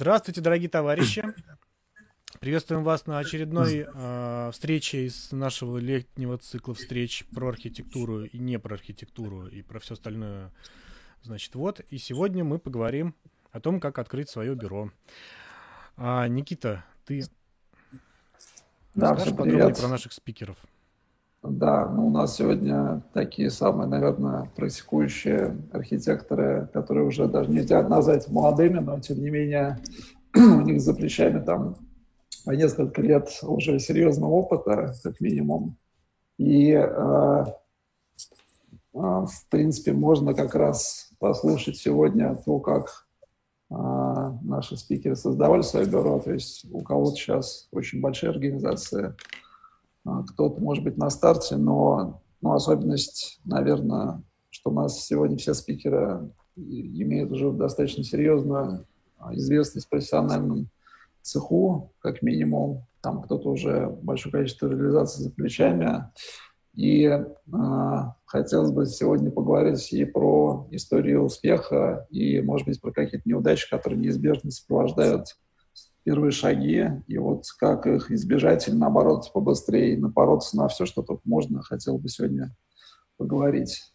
Здравствуйте, дорогие товарищи. Приветствуем вас на очередной э, встрече из нашего летнего цикла встреч про архитектуру и не про архитектуру и про все остальное. Значит, вот. И сегодня мы поговорим о том, как открыть свое бюро. А, Никита, ты да, расскажешь подробнее про наших спикеров? Да, ну у нас сегодня такие самые, наверное, практикующие архитекторы, которые уже даже нельзя назвать молодыми, но тем не менее у них за плечами там несколько лет уже серьезного опыта, как минимум. И, э, э, в принципе, можно как раз послушать сегодня то, как э, наши спикеры создавали свое бюро. То есть у кого-то сейчас очень большие организации, кто-то, может быть, на старте, но ну, особенность, наверное, что у нас сегодня все спикеры имеют уже достаточно серьезную а, известность в профессиональном цеху, как минимум. Там кто-то уже большое количество реализаций за плечами. И э, хотелось бы сегодня поговорить и про историю успеха, и, может быть, про какие-то неудачи, которые неизбежно сопровождают первые шаги, и вот как их избежать или, наоборот, побыстрее напороться на все, что только можно, хотел бы сегодня поговорить.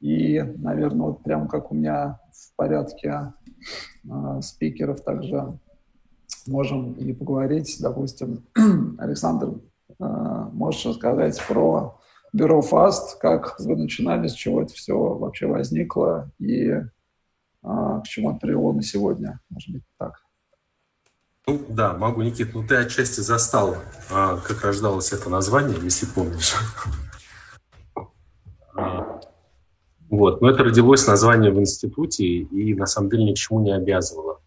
И, наверное, вот прям как у меня в порядке э, спикеров также можем и поговорить. Допустим, Александр, э, можешь рассказать про бюро ФАСТ, как вы начинали, с чего это все вообще возникло и э, к чему это привело на сегодня, может быть, так. Ну да, могу, Никит. Ну ты отчасти застал, а, как рождалось это название, если помнишь. А, вот, но это родилось название в институте и на самом деле ни к чему не обязывало.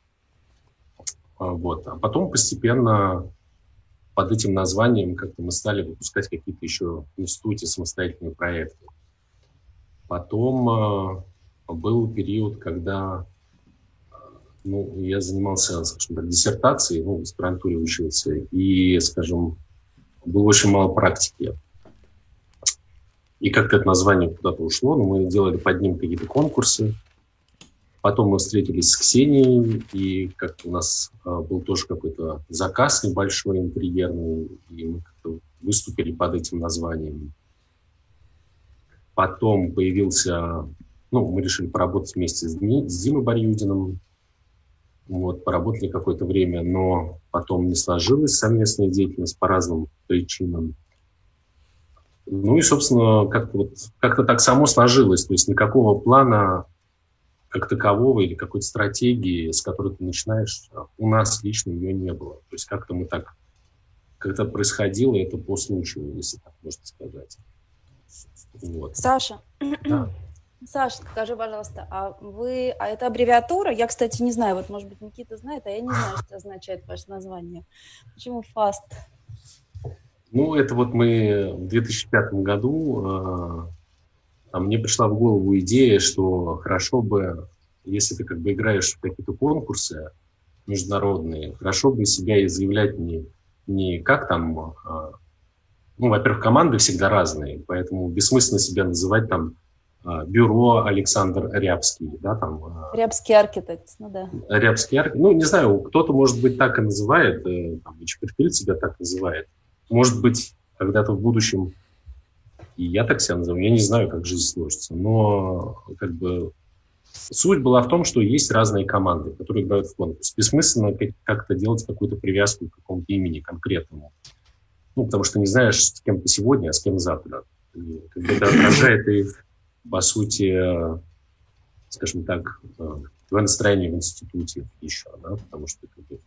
А, вот. А потом постепенно под этим названием как-то мы стали выпускать какие-то еще в институте самостоятельные проекты. Потом был период, когда ну, я занимался, скажем так, диссертацией, ну, в аспирантуре учился, и, скажем, было очень мало практики. И как-то это название куда-то ушло, но мы делали под ним какие-то конкурсы. Потом мы встретились с Ксенией, и как-то у нас а, был тоже какой-то заказ небольшой, интерьерный, и мы как-то выступили под этим названием. Потом появился, ну, мы решили поработать вместе с, Дни, с Димой Барьюдиным, вот, поработали какое-то время, но потом не сложилась совместная деятельность по разным причинам. Ну и, собственно, как-то вот, как так само сложилось. То есть никакого плана как такового или какой-то стратегии, с которой ты начинаешь, у нас лично ее не было. То есть как-то мы так, как-то происходило это по случаю, если так можно сказать. Вот. Саша, да. Саша, скажи, пожалуйста, а вы, а это аббревиатура? Я, кстати, не знаю, вот, может быть, Никита знает, а я не знаю, что означает ваше название. Почему FAST? Ну, это вот мы в 2005 году, э, мне пришла в голову идея, что хорошо бы, если ты как бы играешь в какие-то конкурсы международные, хорошо бы себя изъявлять не, не как там, э, ну, во-первых, команды всегда разные, поэтому бессмысленно себя называть там бюро Александр Рябский, да, там. А, Рябский архитект, ну да. Рябский архитект, ну, не знаю, кто-то, может быть, так и называет, э, там, себя так называет. Может быть, когда-то в будущем и я так себя назову, я не знаю, как жизнь сложится, но как бы суть была в том, что есть разные команды, которые играют в конкурс. Бессмысленно как-то делать какую-то привязку к какому-то имени конкретному. Ну, потому что не знаешь, с кем ты сегодня, а с кем завтра. И, как бы это отражает и по сути, э, скажем так, э, твое настроение в институте еще, да, потому что бы,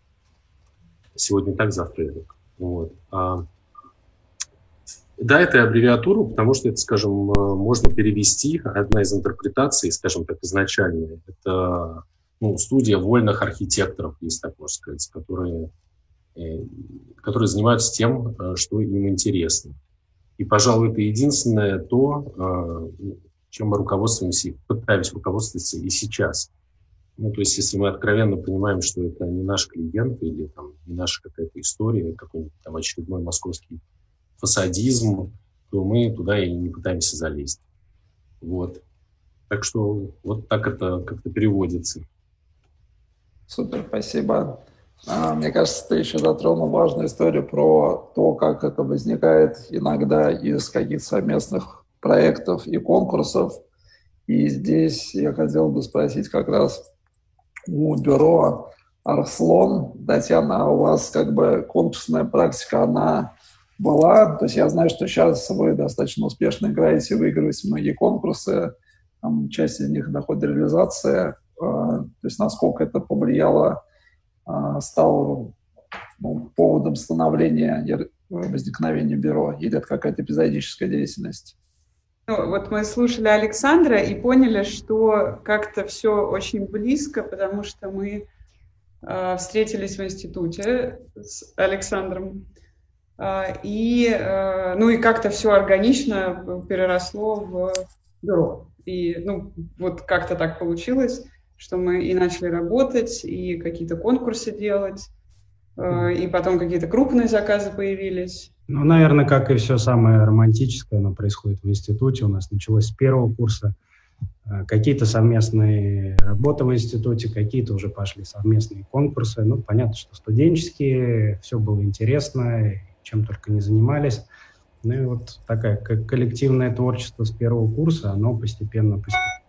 сегодня так, завтра так. Вот. А, да, это аббревиатура, потому что это, скажем, э, можно перевести, одна из интерпретаций, скажем так, изначальная, это ну, студия вольных архитекторов, если так можно сказать, которые, которые занимаются тем, что им интересно. И, пожалуй, это единственное то, чем мы руководствуемся, пытаемся руководствоваться и сейчас. Ну, то есть, если мы откровенно понимаем, что это не наш клиент или там, не наша какая-то история, какой-нибудь там очередной московский фасадизм, то мы туда и не пытаемся залезть. Вот. Так что вот так это как-то переводится. Супер, спасибо. А, мне кажется, ты еще затронул важную историю про то, как это возникает иногда из каких-то совместных проектов и конкурсов. И здесь я хотел бы спросить как раз у бюро Арслон. Татьяна, а у вас как бы конкурсная практика, она была? То есть я знаю, что сейчас вы достаточно успешно играете, выигрываете многие конкурсы, там, часть из них доходит до реализации. А, то есть насколько это повлияло, а, стало ну, поводом становления, возникновения бюро, или это какая-то эпизодическая деятельность? Ну, вот мы слушали Александра и поняли, что как-то все очень близко, потому что мы э, встретились в институте с Александром, э, и, э, ну, и как-то все органично переросло в бюро. И ну, вот как-то так получилось, что мы и начали работать, и какие-то конкурсы делать, и потом какие-то крупные заказы появились. Ну, наверное, как и все самое романтическое, оно происходит в институте. У нас началось с первого курса. Э, какие-то совместные работы в институте, какие-то уже пошли совместные конкурсы. Ну, понятно, что студенческие, все было интересно, чем только не занимались. Ну и вот такая коллективное творчество с первого курса, оно постепенно, постепенно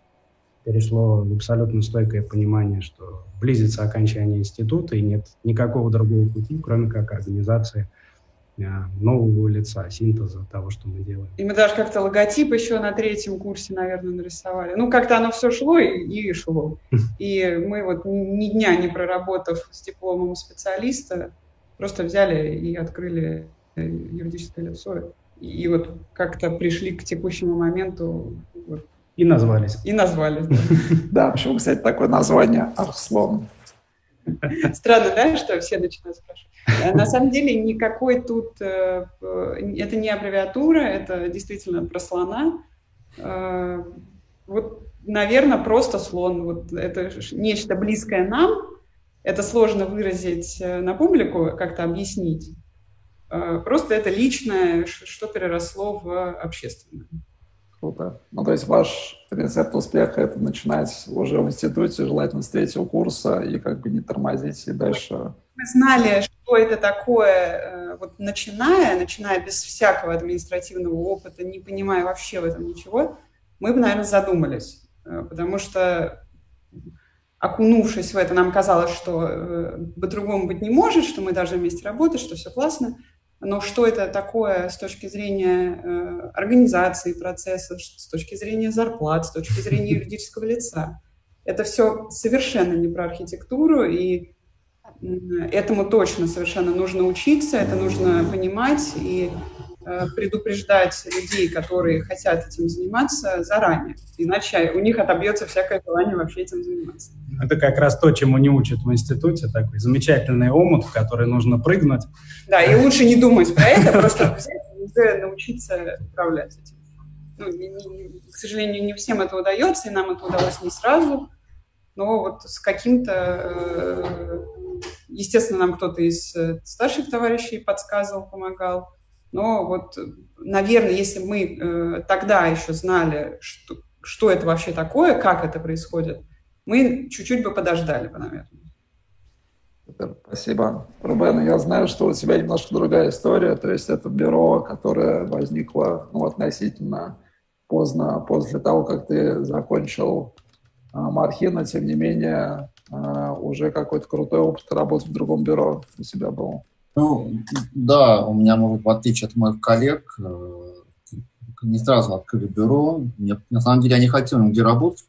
перешло в абсолютно стойкое понимание, что близится окончание института, и нет никакого другого пути, кроме как организации нового лица, синтеза того, что мы делаем. И мы даже как-то логотип еще на третьем курсе, наверное, нарисовали. Ну, как-то оно все шло и, и шло. И мы вот ни дня не проработав с дипломом специалиста, просто взяли и открыли э, юридическое лицо и вот как-то пришли к текущему моменту. Вот. И назвались. И назвались. Да, почему, кстати, такое название Арслон? Странно, да, что все начинают спрашивать. Э, на самом деле никакой тут... Э, э, это не аббревиатура, это действительно про слона. Вот, наверное, просто слон. Вот это нечто близкое нам. Это сложно выразить на публику, как-то объяснить. Просто это личное, что переросло в общественное. Круто. Ну, то есть ваш рецепт успеха – это начинать уже в институте, желательно с третьего курса, и как бы не тормозить, и дальше… Мы знали, что это такое, э, вот начиная, начиная без всякого административного опыта, не понимая вообще в этом ничего, мы бы, наверное, задумались, э, потому что окунувшись в это, нам казалось, что по-другому быть не может, что мы должны вместе работать, что все классно – но что это такое с точки зрения э, организации процесса, с точки зрения зарплат, с точки зрения юридического лица? Это все совершенно не про архитектуру, и этому точно совершенно нужно учиться, это нужно понимать и э, предупреждать людей, которые хотят этим заниматься заранее. Иначе у них отобьется всякое желание вообще этим заниматься. Это как раз то, чему не учат в институте, такой замечательный омут, в который нужно прыгнуть. Да, и лучше не думать про это, просто научиться управлять этим. Ну, не, не, к сожалению, не всем это удается, и нам это удалось не сразу, но вот с каким-то... Э, естественно, нам кто-то из э, старших товарищей подсказывал, помогал, но вот, наверное, если мы э, тогда еще знали, что, что это вообще такое, как это происходит, мы чуть-чуть бы подождали бы, наверное. Спасибо. Рубен, я знаю, что у тебя немножко другая история, то есть это бюро, которое возникло ну, относительно поздно, после того, как ты закончил а, Мархина, тем не менее, а, уже какой-то крутой опыт работы в другом бюро у себя был. Ну, да, у меня, может, в отличие от моих коллег, э, не сразу открыли бюро. Мне, на самом деле, я не хотел нигде работать,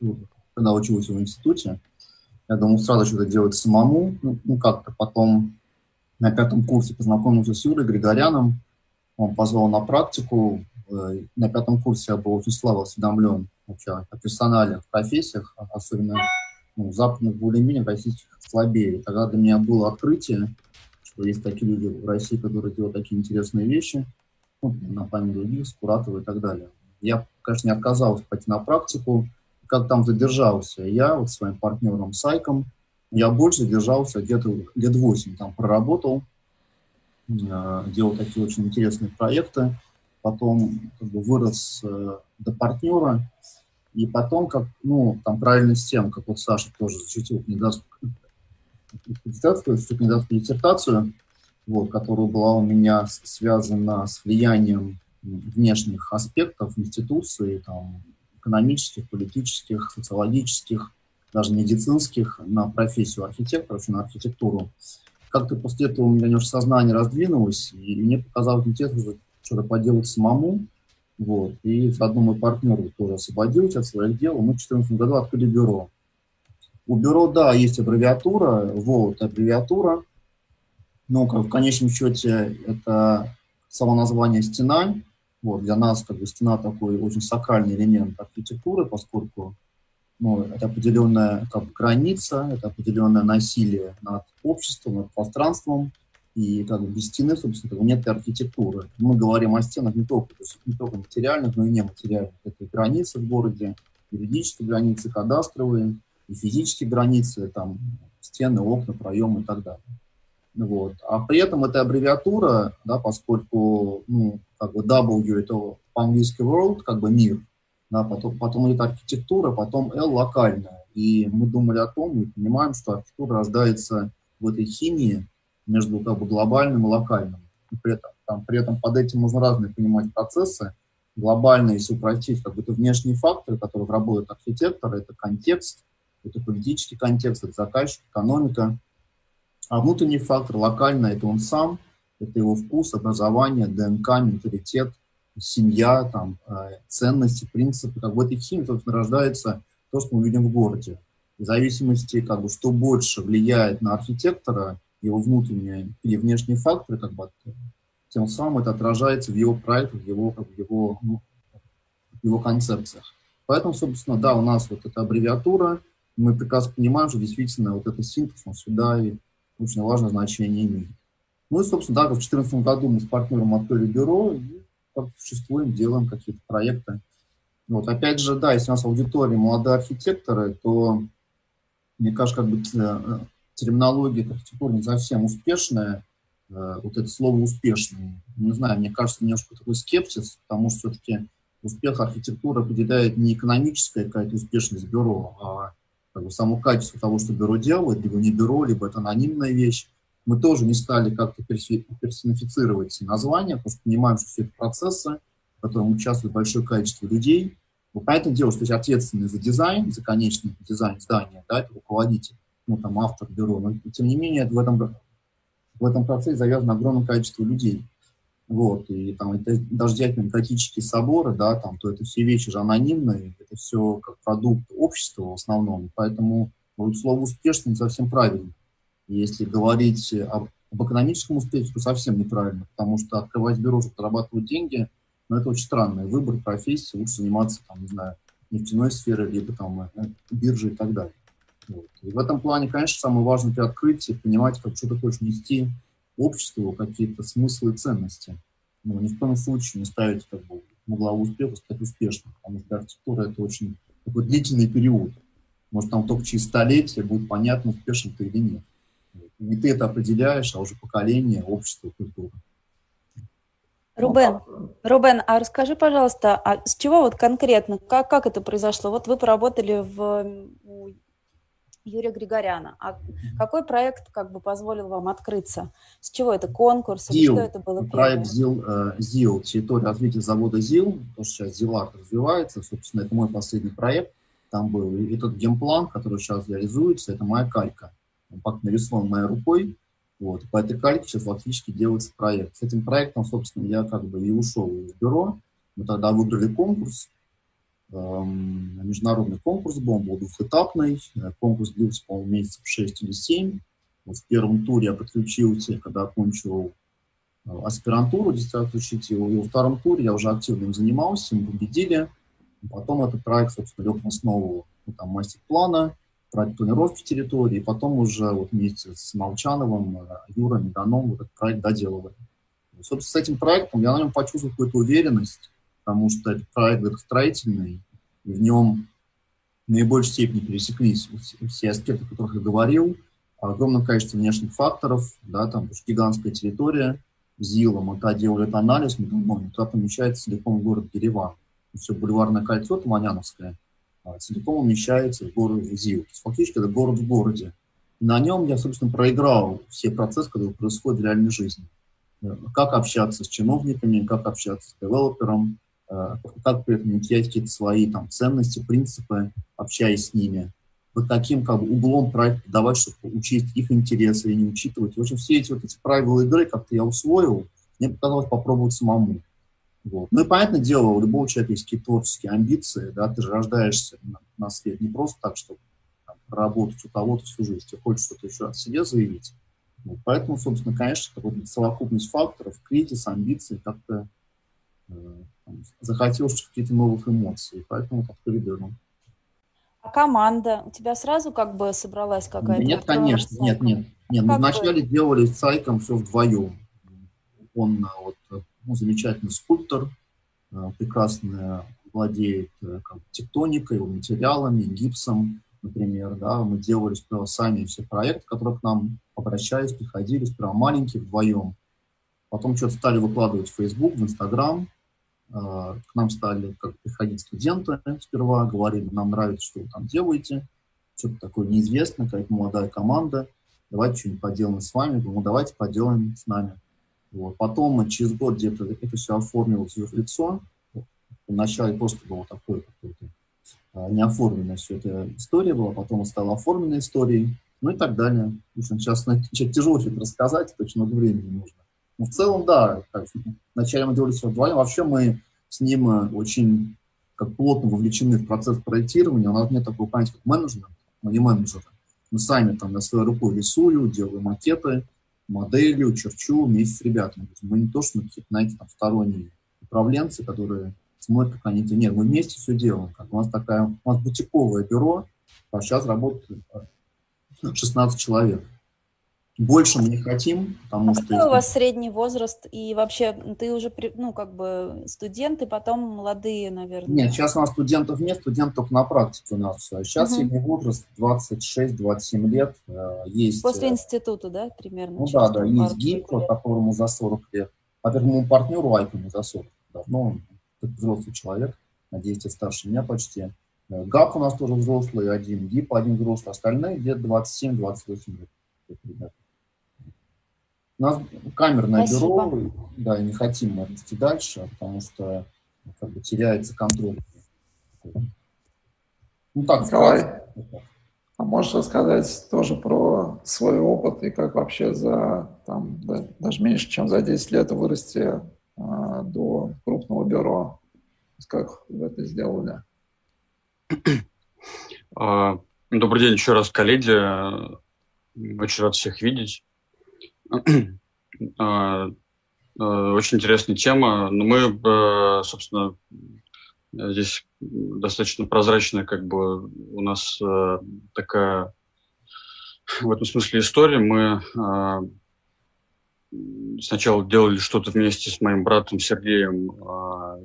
когда учился в институте. Я думал сразу что-то делать самому. Ну, ну как-то потом на пятом курсе познакомился с Юрой Григоряном. Он позвал на практику. Э, на пятом курсе я был очень слабо осведомлен вообще о персональных профессиях, особенно ну, западных более-менее, российских слабее. Тогда для меня было открытие, что есть такие люди в России, которые делают такие интересные вещи, ну, на память других, Скуратова и так далее. Я, конечно, не отказался пойти на практику, как там задержался я вот своим партнером Сайком, я больше задержался где-то лет 8 там проработал, э, делал такие очень интересные проекты, потом как бы вырос э, до партнера, и потом, как, ну, там правильно с тем, как вот Саша тоже защитил, кандидатскую, кандидатскую диссертацию, вот, которая была у меня связана с влиянием внешних аспектов институции, там, экономических, политических, социологических, даже медицинских, на профессию архитектора, на архитектуру. Как-то после этого у меня немножко сознание раздвинулось, и мне показалось интересно что-то поделать самому. Вот. И заодно мой партнер тоже освободился от своих дел. Мы в 2014 году открыли бюро. У бюро, да, есть аббревиатура, вот аббревиатура, но как, в конечном счете это само название «стена». Вот, для нас как бы стена такой очень сакральный элемент архитектуры, поскольку ну, это определенная как бы, граница, это определенное насилие над обществом, над пространством, и как бы без стены, собственно, нет архитектуры. Мы говорим о стенах не только, то есть не только материальных, но и нематериальных. Это и границы в городе, юридические границы, кадастровые, и физические границы, там, стены, окна, проемы и так далее. Вот. А при этом это аббревиатура, да, поскольку ну, как бы W это по-английски world, как бы мир, да, потом, потом идет архитектура, потом L локальная. И мы думали о том, и понимаем, что архитектура рождается в этой химии между как бы, глобальным и локальным. И при, этом, там, при этом под этим можно разные понимать процессы. Глобальные, если упростить, как бы это внешние факторы, которые работают архитектор, это контекст, это политический контекст, это заказчик, экономика. А внутренний фактор, локальный, это он сам, это его вкус, образование, ДНК, менталитет, семья, там, э, ценности, принципы. Как в этой химии, собственно, рождается то, что мы видим в городе. В зависимости, как бы, что больше влияет на архитектора, его внутренние или внешние факторы, как бы, тем самым это отражается в его проектах, в его, как бы, его, ну, его концепциях. Поэтому, собственно, да, у нас вот эта аббревиатура, мы прекрасно понимаем, что действительно вот этот синтез, он сюда и очень важное значение имеет. Ну и, собственно, да, в 2014 году мы с партнером открыли бюро и существуем, делаем какие-то проекты. Вот, опять же, да, если у нас аудитория молодые архитекторы, то, мне кажется, как бы э, терминология архитектуры не совсем успешная, э, вот это слово «успешный». Не знаю, мне кажется, немножко такой скепсис, потому что все-таки успех архитектуры определяет не экономическая какая-то успешность бюро, а как бы, само качество того, что бюро делает, либо не бюро, либо это анонимная вещь. Мы тоже не стали как-то персонифицировать названия, потому что понимаем, что все это процессы, в котором участвует большое количество людей. Но понятное дело, что ответственный за дизайн, за конечный дизайн здания, да, это руководитель, ну, там, автор бюро. Но, тем не менее, в этом, в этом процессе завязано огромное количество людей. Вот, и там это, даже взять демократические соборы, да, там, то это все вещи же анонимные, это все как продукт общества в основном, поэтому вот, слово «успешно» не совсем правильно. Если говорить об, об экономическом успехе, то совсем неправильно, потому что открывать бюро, чтобы зарабатывать деньги, ну, это очень странный выбор профессии, лучше заниматься, там, не знаю, нефтяной сферой, либо там э, биржей и так далее. Вот. И в этом плане, конечно, самое важное при открытии понимать, как что хочешь нести обществу какие-то смыслы и ценности. Ну, ни в коем случае не ставить как бы, на главу успеха, стать успешным, потому что архитектура – это очень такой длительный период. Может, там только через столетие будет понятно, успешен ты или нет. Не ты это определяешь, а уже поколение, общество, культура. Рубен, Рубен, а расскажи, пожалуйста, а с чего вот конкретно, как, как это произошло? Вот вы поработали в Юрия Григоряна. А какой проект как бы позволил вам открыться? С чего это конкурс? ЗИЛ. Что это было проект ЗИЛ, э, ЗИЛ, территория развития завода ЗИЛ, то, что сейчас ЗИЛАР развивается, собственно, это мой последний проект. Там был и тот геймплан, который сейчас реализуется, это моя калька. Он как нарисован моей рукой, вот. По этой кальке сейчас фактически делается проект. С этим проектом, собственно, я как бы и ушел из бюро. Мы тогда выиграли конкурс, международный конкурс был, он был двухэтапный. Э, конкурс длился, по-моему, месяцев 6 или 7. Вот в первом туре я подключился, когда окончил э, аспирантуру, диссертацию учителя, и во втором туре я уже активно им занимался, мы победили. Потом этот проект, собственно, лег в основу ну, там, мастер-плана, проект планировки территории, и потом уже вот вместе с Молчановым, э, Юрой, Меданом вот этот проект доделывали. Собственно, с этим проектом я на нем почувствовал какую-то уверенность, потому что проект строительный, в нем в наибольшей степени пересеклись все аспекты, о которых я говорил, огромное количество внешних факторов, да, там гигантская территория, ЗИЛа, мы тогда делали этот анализ, мы думали, туда помещается целиком город Ереван. Все бульварное кольцо Таманяновское а, целиком умещается в город ЗИЛ. То есть фактически это город в городе. И на нем я, собственно, проиграл все процессы, которые происходят в реальной жизни. Э, как общаться с чиновниками, как общаться с девелопером, как при этом внедрять какие-то свои там, ценности, принципы, общаясь с ними. Вот таким как бы, углом проект давать, чтобы учесть их интересы и не учитывать. В общем, все эти вот эти правила игры как-то я усвоил, мне показалось попробовать самому. Вот. Ну и понятное дело, у любого человека есть какие-то творческие амбиции, да, ты же рождаешься на, на свет не просто так, чтобы там, работать у кого-то всю жизнь, тебе хочется что-то еще о себе заявить. Вот. Поэтому, собственно, конечно, какая-то совокупность факторов, кризис, амбиции, как-то э, захотелось какие-то новых эмоций, поэтому так передернул. А команда? У тебя сразу как бы собралась какая-то? Нет, конечно, нет, нет. нет. Мы вначале делали с Сайком все вдвоем. Он э, вот, ну, замечательный скульптор, э, прекрасно владеет э, как, тектоникой, материалами, гипсом, например. Да. Мы делали сперва сами все проекты, которые к нам обращались, приходили, сперва маленькие вдвоем. Потом что-то стали выкладывать в Facebook, в Instagram. Э, к нам стали как, приходить студенты сперва, говорили, нам нравится, что вы там делаете, что-то такое неизвестное, какая-то молодая команда, давайте что-нибудь поделаем с вами, ну давайте поделаем с нами. Вот. Потом через год где-то это все оформилось в лицо. Вначале просто было такое какое-то а, неоформленная все эта история была, потом стала оформленной историей, ну и так далее. В общем, сейчас тяжело это рассказать, очень много времени нужно. Но в целом, да, как, вначале мы делали все вдвоем, вообще мы с ним э, очень как плотно вовлечены в процесс проектирования, у нас нет такого понятия, как менеджмент, мы не менеджеры. Мы сами там на своей рукой рисую, делаю макеты, моделью, черчу вместе с ребятами. Мы не то, что мы какие-то, знаете, там, сторонние управленцы, которые смотрят, как они... Нет, мы вместе все делаем. Как у нас такая... У нас бутиковое бюро, а сейчас работает 16 человек. Больше мы не хотим, потому а что... Какой у вас средний возраст? И вообще, ты уже, ну, как бы студенты, потом молодые, наверное. Нет, сейчас у нас студентов нет, студент только на практике у нас все. Сейчас угу. средний возраст 26-27 лет. Э, есть... После э, института, да, примерно? Ну да, да, есть ГИК, которому за 40 лет. А первому партнеру Айкому за 40. Давно он взрослый человек, надеюсь, 10 старше меня почти. Э, ГАП у нас тоже взрослый, один ГИП, один взрослый, остальные где-то 27-28 лет. Ребята. У нас камерное Спасибо. бюро, да, и не хотим мы идти дальше, потому что как бы теряется контроль. Ну так, Николай, а можешь рассказать тоже про свой опыт и как вообще за там, да, даже меньше, чем за 10 лет вырасти а, до крупного бюро? Как вы это сделали? А, добрый день еще раз, коллеги. Очень рад всех видеть. А, а, очень интересная тема. Но мы, э, собственно, здесь достаточно прозрачная, как бы у нас э, такая в этом смысле история. Мы а, сначала делали что-то вместе с моим братом Сергеем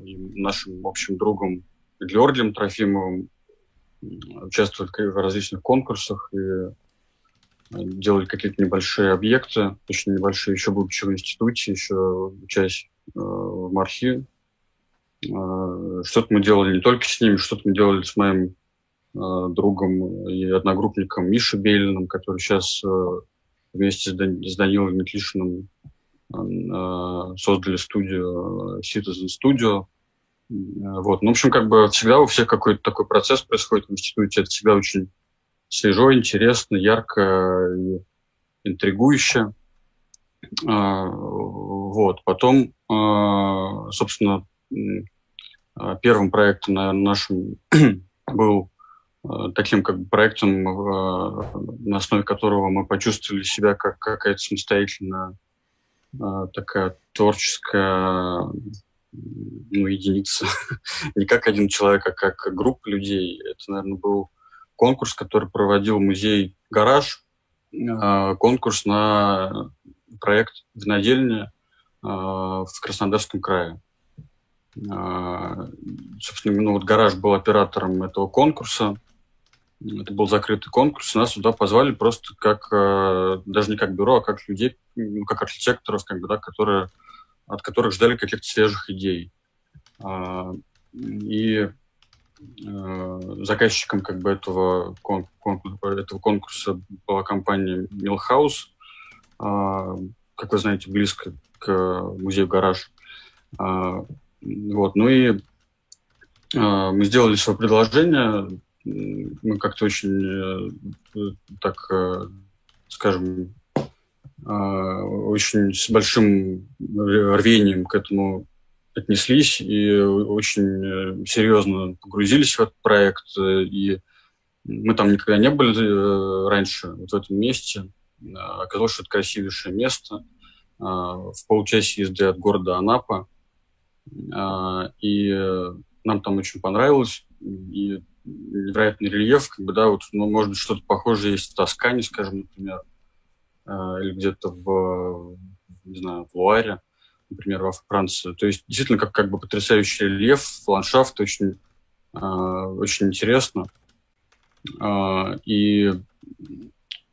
и нашим общим другом Георгием Трофимовым, участвовали в различных конкурсах и делали какие-то небольшие объекты, очень небольшие, еще будучи в институте, еще учась э, в Мархи. Э, что-то мы делали не только с ними, что-то мы делали с моим э, другом и одногруппником Мишей Белиным, который сейчас э, вместе с, Дан- с Данилом Метлишиным э, создали студию э, Citizen Studio. Э, вот. Ну, в общем, как бы всегда у всех какой-то такой процесс происходит в институте. Это всегда очень свежо, интересно, ярко и интригующе. А, вот. Потом, а, собственно, а, первым проектом на нашем был таким как бы проектом, на основе которого мы почувствовали себя как какая-то самостоятельная такая творческая ну, единица. Не как один человек, а как группа людей. Это, наверное, был конкурс, который проводил музей «Гараж», а, конкурс на проект «Винодельня» а, в Краснодарском крае. А, собственно, ну, вот «Гараж» был оператором этого конкурса. Это был закрытый конкурс. Нас туда позвали просто как, даже не как бюро, а как людей, ну, как архитекторов, как бы, да, которые, от которых ждали каких-то свежих идей. И заказчиком как бы этого, кон, этого конкурса была компания Milhouse, как вы знаете, близко к музею «Гараж». Вот, ну и мы сделали свое предложение, мы как-то очень так, скажем, очень с большим рвением к этому отнеслись и очень э, серьезно погрузились в этот проект. Э, и мы там никогда не были э, раньше, вот в этом месте. Оказалось, что это красивейшее место в получасе езды от города Анапа. И нам там очень понравилось. И невероятный рельеф, как бы, да, вот, ну, может быть, что-то похожее есть в Тоскане, скажем, например, или где-то в, не знаю, в Луаре например, во Франции. То есть действительно как, как бы потрясающий рельеф, ландшафт очень, э, очень интересно. Э, и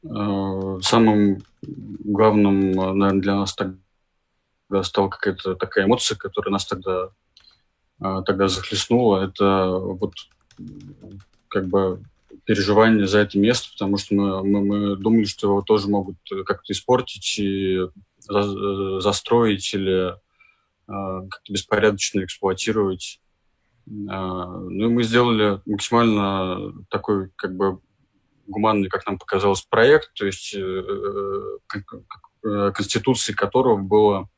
э, самым главным, наверное, для нас тогда стала какая-то такая эмоция, которая нас тогда, э, тогда захлестнула. Это вот как бы переживание за это место, потому что мы, мы, мы думали, что его тоже могут как-то испортить и за, застроить или э, как-то беспорядочно эксплуатировать. Э, ну и мы сделали максимально такой как бы гуманный, как нам показалось, проект, то есть э, конституцией которого было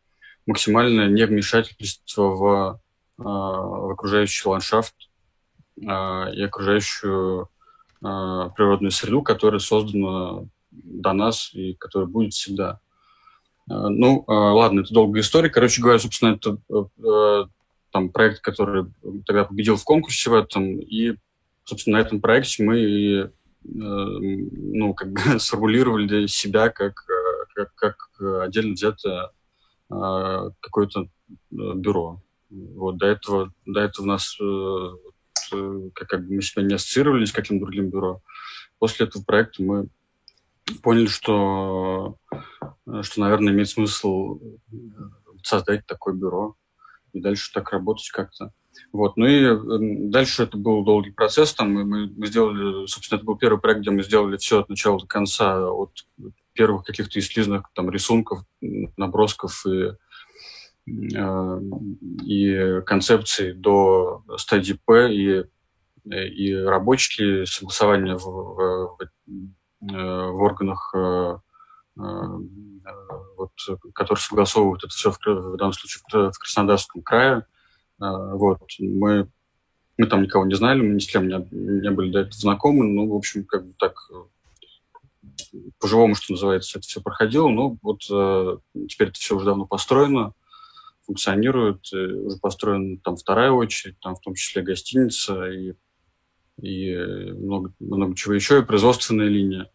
максимальное невмешательство в, в окружающий ландшафт и окружающую природную среду, которая создана до нас и которая будет всегда. Э, ну, э, ладно, это долгая история. Короче говоря, собственно, это э, там проект, который тогда победил в конкурсе в этом, и, собственно, на этом проекте мы ну, как бы сформулировали себя как, как, как отдельно взятое какое-то бюро. Вот, до этого, до этого у нас как, как бы мы себя не ассоциировали с каким другим бюро. После этого проекта мы поняли, что, что, наверное, имеет смысл создать такое бюро и дальше так работать как-то. Вот. Ну и дальше это был долгий процесс. Там мы, мы сделали, собственно, это был первый проект, где мы сделали все от начала до конца, от первых каких-то эскизных там, рисунков, набросков и, э, и концепций до стадии П и, и рабочие согласования в, в, Э, в органах, э, э, вот, которые согласовывают это все в, в данном случае в Краснодарском крае. Вот, мы, мы там никого не знали, мы ни с кем не, не были до этого знакомы, ну, в общем, как бы так по-живому, что называется, это все проходило. Ну, вот теперь это все уже давно построено, функционирует, уже построена там вторая очередь, там в том числе гостиница и, и много, много чего еще, и производственная линия.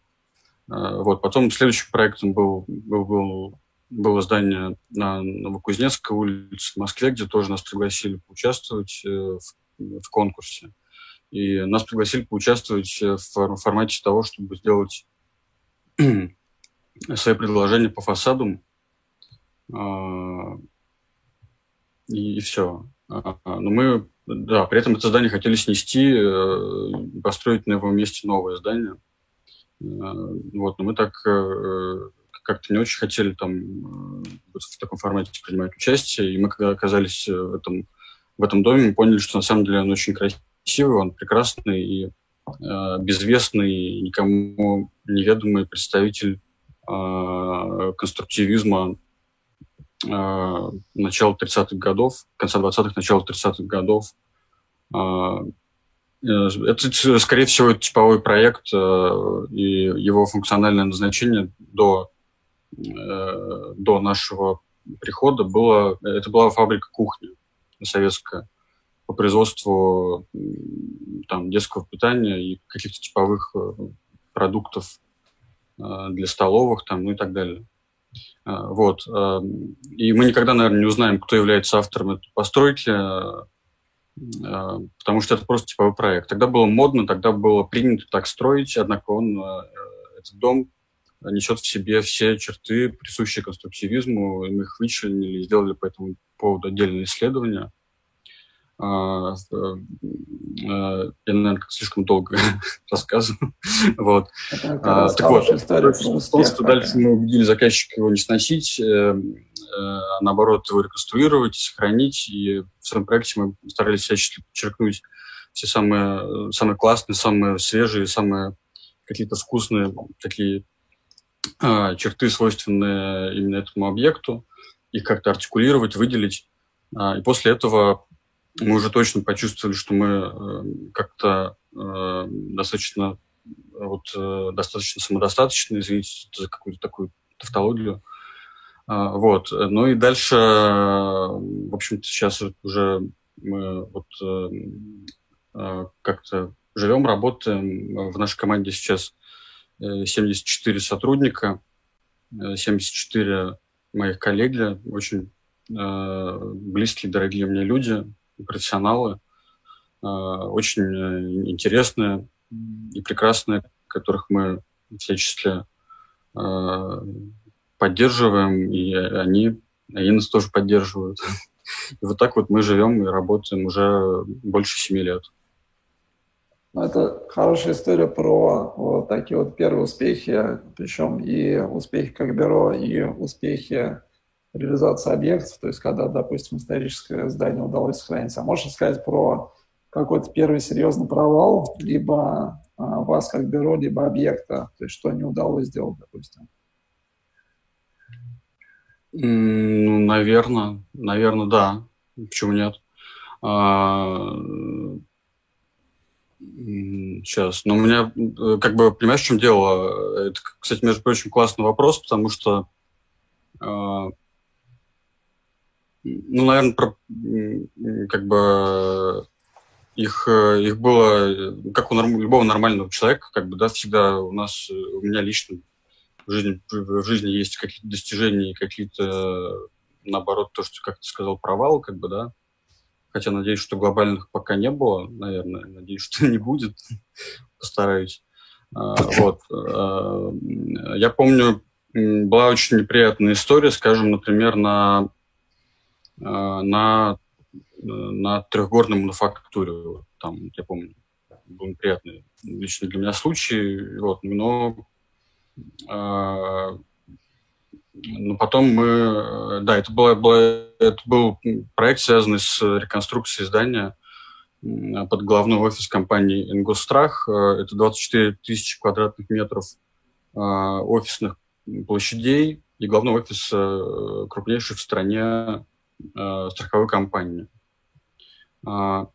А, вот. Потом следующим проектом был, был, был, было здание на Новокузнецкой улице в Москве, где тоже нас пригласили поучаствовать э, в, в конкурсе. И нас пригласили поучаствовать э, в формате того, чтобы сделать свои предложения по фасадам. А, и, и все. А, но мы, да, при этом это здание хотели снести, э, построить на его месте новое здание – Э, вот, но мы так э, как-то не очень хотели там э, в таком формате принимать участие. И мы, когда оказались в этом, в этом доме, мы поняли, что на самом деле он очень красивый, он прекрасный и э, безвестный, никому неведомый представитель э, конструктивизма начала 30-х годов, конца 20-х, начала 30-х годов. Э, Э, это, скорее всего, типовой проект, э, и его функциональное назначение до, э, до нашего прихода было... Это была фабрика кухни советская по производству там, детского питания и каких-то типовых продуктов для столовых там, ну и так далее. Вот. И мы никогда, наверное, не узнаем, кто является автором этой постройки, Э, потому что это просто типовой проект. Тогда было модно, тогда было принято так строить, однако он, э, этот дом несет в себе все черты, присущие конструктивизму, и мы их вычленили сделали по этому поводу отдельное исследование. А, э, я, наверное, слишком долго рассказываю. вот. А, так вот, полностью дальше мы убедили заказчика его не сносить, э, э, наоборот его реконструировать, сохранить. И в своем проекте мы старались всячески подчеркнуть все самые, самые классные, самые свежие, самые какие-то вкусные такие а, черты, свойственные именно этому объекту, их как-то артикулировать, выделить. А, и после этого мы уже точно почувствовали, что мы э, как-то э, достаточно вот, э, достаточно самодостаточны, извините за какую-то такую тавтологию. А, вот. Ну и дальше, в общем-то, сейчас уже мы вот как-то живем, работаем. В нашей команде сейчас 74 сотрудника, 74 моих коллеги, очень близкие, дорогие мне люди, профессионалы, э, очень э, интересные и прекрасные, которых мы всячески э, поддерживаем, и они, они нас тоже поддерживают. И вот так вот мы живем и работаем уже больше семи лет. Ну, это хорошая история про вот такие вот первые успехи, причем и успехи как бюро, и успехи реализации объектов, то есть когда, допустим, историческое здание удалось сохранить. А можешь сказать про какой-то первый серьезный провал, либо а, вас как бюро, либо объекта, то есть что не удалось сделать, допустим? Ну, наверное, наверное, да. Почему нет? А, сейчас. Но у меня, э, как бы, понимаешь, в чем дело? Это, кстати, между прочим, классный вопрос, потому что а, ну, наверное, про, как бы их, их было, как у норм, любого нормального человека, как бы, да, всегда у нас, у меня лично в жизни, в жизни есть какие-то достижения, какие-то, наоборот, то, что, как ты сказал, провал, как бы, да. Хотя надеюсь, что глобальных пока не было, наверное, надеюсь, что не будет, постараюсь. А, вот. А, я помню, была очень неприятная история, скажем, например, на Э, на, на трехгорной мануфактуре. Там, я помню, был неприятный лично для меня случай. Вот, но э, но потом мы, да, это, было, было, это был проект, связанный с реконструкцией здания под главной офис компании «Ингосстрах». Э, это 24 тысячи квадратных метров офисных площадей и главный офис крупнейший в стране э, страховой компании. Э,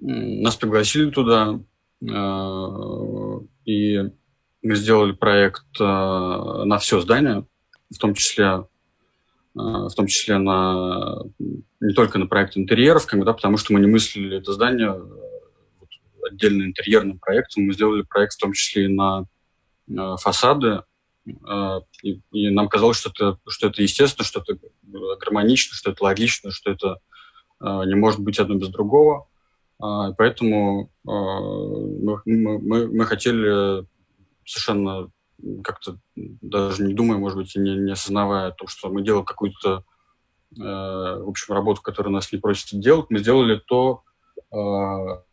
нас пригласили туда, э, и мы сделали проект э, на все здание, в том числе э, в том числе на не только на проект интерьеров, как бы, да, потому что мы не мыслили это здание э, вот, отдельно интерьерным проектом, мы сделали проект в том числе и на э, фасады, и, и нам казалось, что это, что это естественно, что это гармонично, что это логично, что это а, не может быть одно без другого. А, поэтому мы, мы, мы хотели совершенно как-то даже не думая, может быть, и не, не осознавая то, что мы делаем какую-то, в общем, работу, которую нас не просят делать, мы сделали то, то,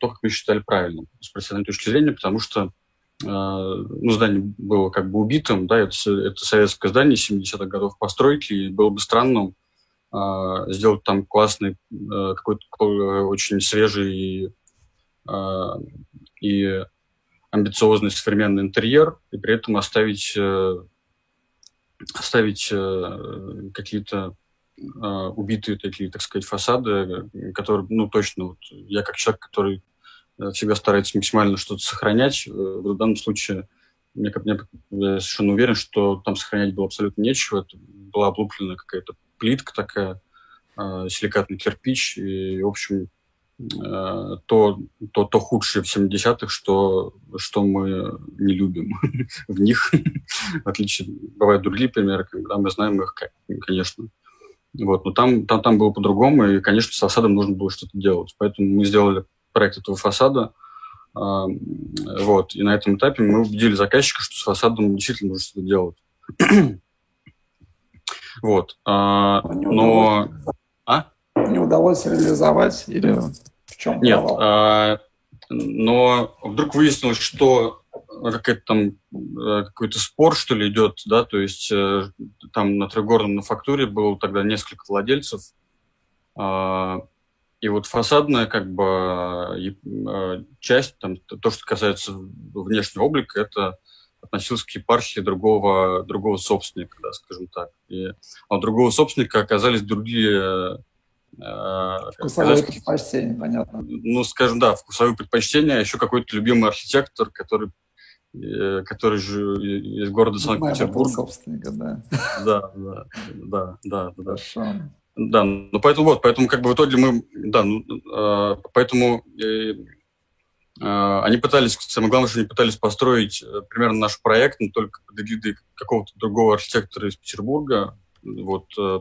как мы считали правильным с профессиональной точки зрения, потому что а, ну, здание было как бы убитым, да, это, это советское здание 70-х годов постройки, и было бы странным э, сделать там классный, э, какой-то очень свежий э, и амбициозный современный интерьер, и при этом оставить, э, оставить э, какие-то э, убитые такие, так сказать, фасады, которые, ну, точно, вот, я как человек, который Э, всегда старается максимально что-то сохранять. Э, в данном случае мне, я совершенно уверен, что там сохранять было абсолютно нечего. Это была облуплена какая-то плитка такая, э, силикатный кирпич. И, в общем, э, то, то, то худшее в 70-х, что, что мы не любим в них. в отличие, бывают другие примеры, когда мы знаем их, конечно. Вот, но там, там, там было по-другому, и, конечно, с осадом нужно было что-то делать. Поэтому мы сделали проект этого фасада. А, вот. И на этом этапе мы убедили заказчика, что с фасадом действительно нужно что-то делать. вот. А, но... А? не удалось реализовать или в чем Нет, а, но вдруг выяснилось, что какой-то там э, какой-то спор, что ли, идет, да, то есть э, там на трехгорном на фактуре было тогда несколько владельцев, а, и вот фасадная как бы э, часть, там, то, что касается внешнего облика, это относилось к епархии другого, другого собственника, да, скажем так. И, а у другого собственника оказались другие... Э, вкусовые предпочтения, понятно. Ну, скажем, да, вкусовые предпочтения, а еще какой-то любимый архитектор, который э, который же из города Санкт-Петербург. собственника, да. Да, да, да, да, да. Хорошо. Да, ну поэтому вот, поэтому как бы в итоге мы, да, ну, э, поэтому э, э, они пытались, самое главное, что они пытались построить э, примерно наш проект, но только под эгидой какого-то другого архитектора из Петербурга. Вот э,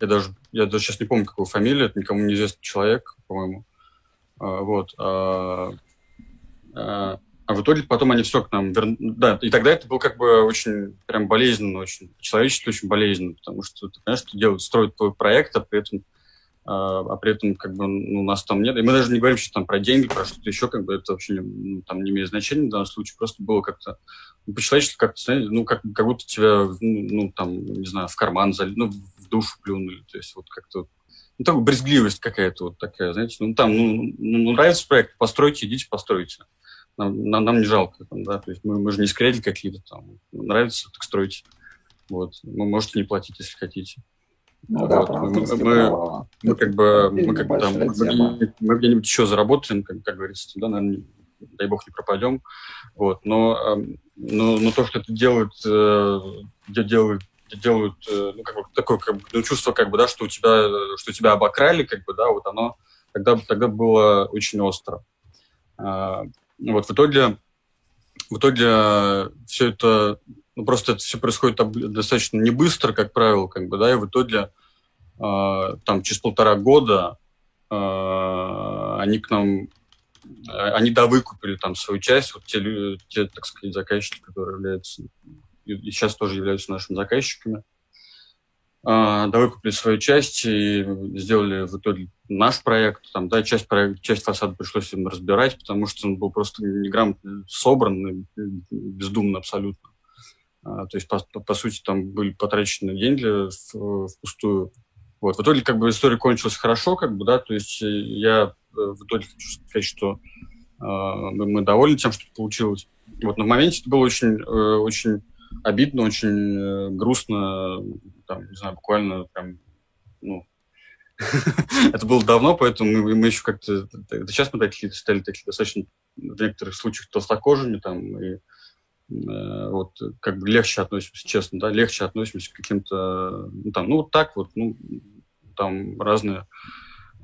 я даже, я даже сейчас не помню, какую фамилию, это никому неизвестный человек, по-моему. Э, вот. Э, э, а в итоге потом они все к нам вернули. Да, и тогда это было как бы очень прям болезненно, очень человечески очень болезненно, потому что ты понимаешь, что делают, строят твой проект, а при этом а, а при этом как бы ну, нас там нет. И мы даже не говорим сейчас там про деньги, про что-то еще, как бы это вообще ну, там не имеет значения в данном случае. Просто было как-то ну, по-человечески как-то, ну, как, как будто тебя, ну, ну, там, не знаю, в карман залили, ну, в душу плюнули. То есть вот как-то ну, такая брезгливость какая-то вот такая, знаете, ну, там, ну, ну, нравится проект, постройте, идите, постройте нам, нам, нам не жалко, там, да, то есть мы, мы же не скряли какие-то там, нравится, так стройте, вот, вы можете не платить, если хотите. Ну, вот. да, мы, мы, мы, как бы, мы как там, мы, мы где-нибудь еще заработаем, как, как говорится, да, наверное, дай бог не пропадем, вот, но, эм, но, но то, что это делают, э, делают делают э, ну, как бы, такое как бы, ну, чувство, как бы, да, что у тебя, что тебя обокрали, как бы, да, вот оно тогда, тогда было очень остро. А, вот в итоге, в итоге э, все это, ну, просто это все происходит достаточно не быстро, как правило, как бы, да, и в итоге э, там через полтора года э, они к нам, э, они довыкупили там свою часть, вот те, те, так сказать, заказчики, которые являются и сейчас тоже являются нашими заказчиками. А, да, выкупили свою часть и сделали в итоге наш проект. Там, да, часть, проект, часть фасада пришлось им разбирать, потому что он был просто неграмотно собран, бездумно абсолютно. А, то есть, по, по, по сути, там были потрачены деньги впустую. Вот. В итоге, как бы, история кончилась хорошо, как бы, да, то есть я э, в итоге хочу сказать, что э, мы довольны тем, что получилось. Вот, но в моменте это было очень, э, очень обидно, очень э, грустно, там, не знаю, буквально прям, ну, это было давно, поэтому мы, мы еще как-то... Сейчас мы такие стали такие достаточно в некоторых случаях толстокожими, там, и э, вот как бы легче относимся, честно, да, легче относимся к каким-то, ну, там, ну, вот так вот, ну, там разные,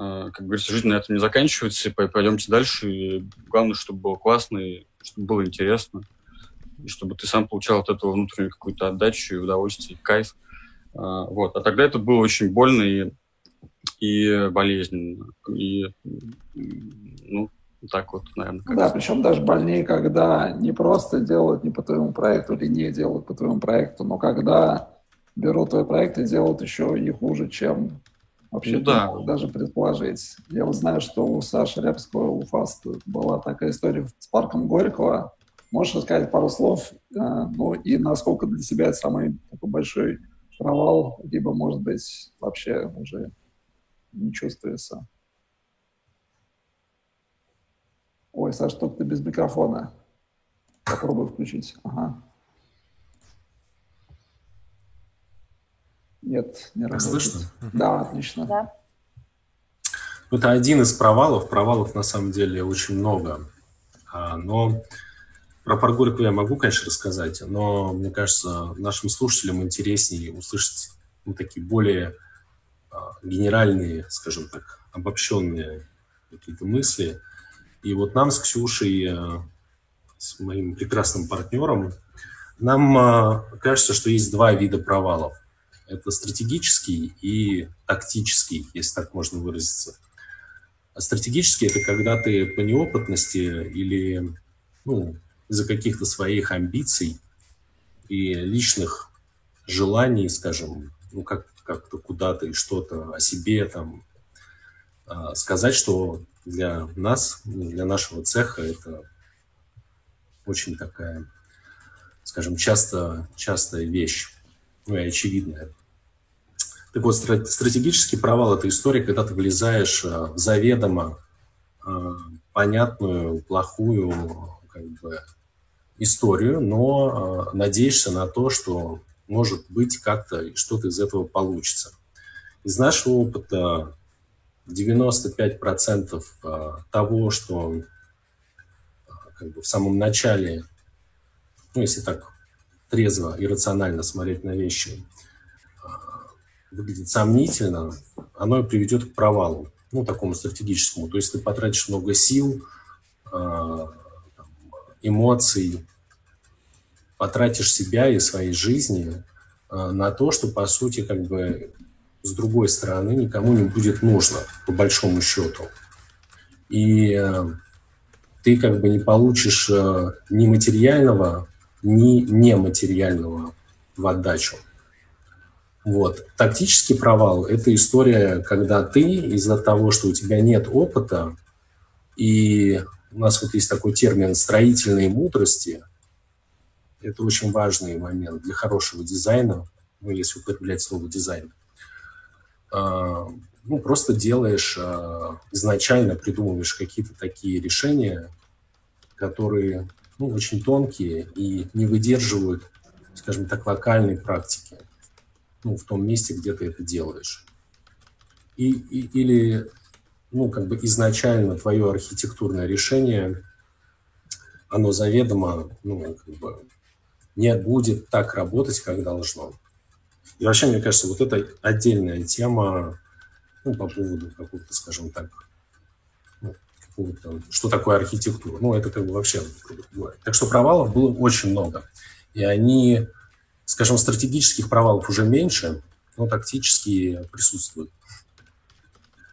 э, как говорится, жизнь на этом не заканчивается, и пойдемте дальше, и главное, чтобы было классно, и чтобы было интересно и чтобы ты сам получал от этого внутреннюю какую-то отдачу и удовольствие, и кайф. А, вот. А тогда это было очень больно и, и болезненно. И, ну, так вот, наверное. Да, причем даже больнее, когда не просто делают не по твоему проекту или не делают по твоему проекту, но когда берут твой проект и делают еще и хуже, чем вообще ну, да. даже предположить. Я вот знаю, что у Саши Рябского, у ФАСТ была такая история с парком Горького, Можешь рассказать пару слов, э, ну и насколько для себя это самый такой большой провал, либо, может быть, вообще уже не чувствуется? Ой, Саш, что-то ты без микрофона. Попробуй включить. Ага. Нет, не работает. Слышно? Да, отлично. Да. Это один из провалов. Провалов на самом деле очень много. А, но про паргорику я могу, конечно, рассказать, но мне кажется, нашим слушателям интереснее услышать ну, такие более а, генеральные, скажем так, обобщенные какие-то мысли. И вот нам с Ксюшей, а, с моим прекрасным партнером, нам а, кажется, что есть два вида провалов. Это стратегический и тактический, если так можно выразиться. А стратегический – это когда ты по неопытности или ну, из-за каких-то своих амбиций и личных желаний, скажем, ну, как, как-то куда-то и что-то о себе там а, сказать, что для нас, ну, для нашего цеха это очень такая, скажем, часто, частая вещь, ну и очевидная. Так вот, стратегический провал – это история, когда ты влезаешь а, в заведомо а, понятную, плохую как бы, историю, но надеешься на то, что может быть как-то что-то из этого получится. Из нашего опыта 95% а, того, что а, как бы в самом начале, ну, если так трезво и рационально смотреть на вещи, а, выглядит сомнительно, оно приведет к провалу, ну, такому стратегическому. То есть ты потратишь много сил, эмоций, потратишь себя и своей жизни на то, что, по сути, как бы с другой стороны, никому не будет нужно, по большому счету. И э, ты как бы не получишь э, ни материального, ни нематериального в отдачу. Вот. Тактический провал – это история, когда ты из-за того, что у тебя нет опыта, и у нас вот есть такой термин «строительные мудрости», это очень важный момент для хорошего дизайна, ну, если употреблять слово «дизайн», а, ну, просто делаешь, а, изначально придумываешь какие-то такие решения, которые ну, очень тонкие и не выдерживают, скажем так, локальной практики, ну, в том месте, где ты это делаешь. И, и, или, ну, как бы изначально твое архитектурное решение, оно заведомо, ну, как бы не будет так работать, как должно. И вообще, мне кажется, вот это отдельная тема ну, по поводу какого-то, скажем так, ну, какого-то, что такое архитектура. Ну, это как бы вообще. Так что провалов было очень много. И они, скажем, стратегических провалов уже меньше, но тактические присутствуют.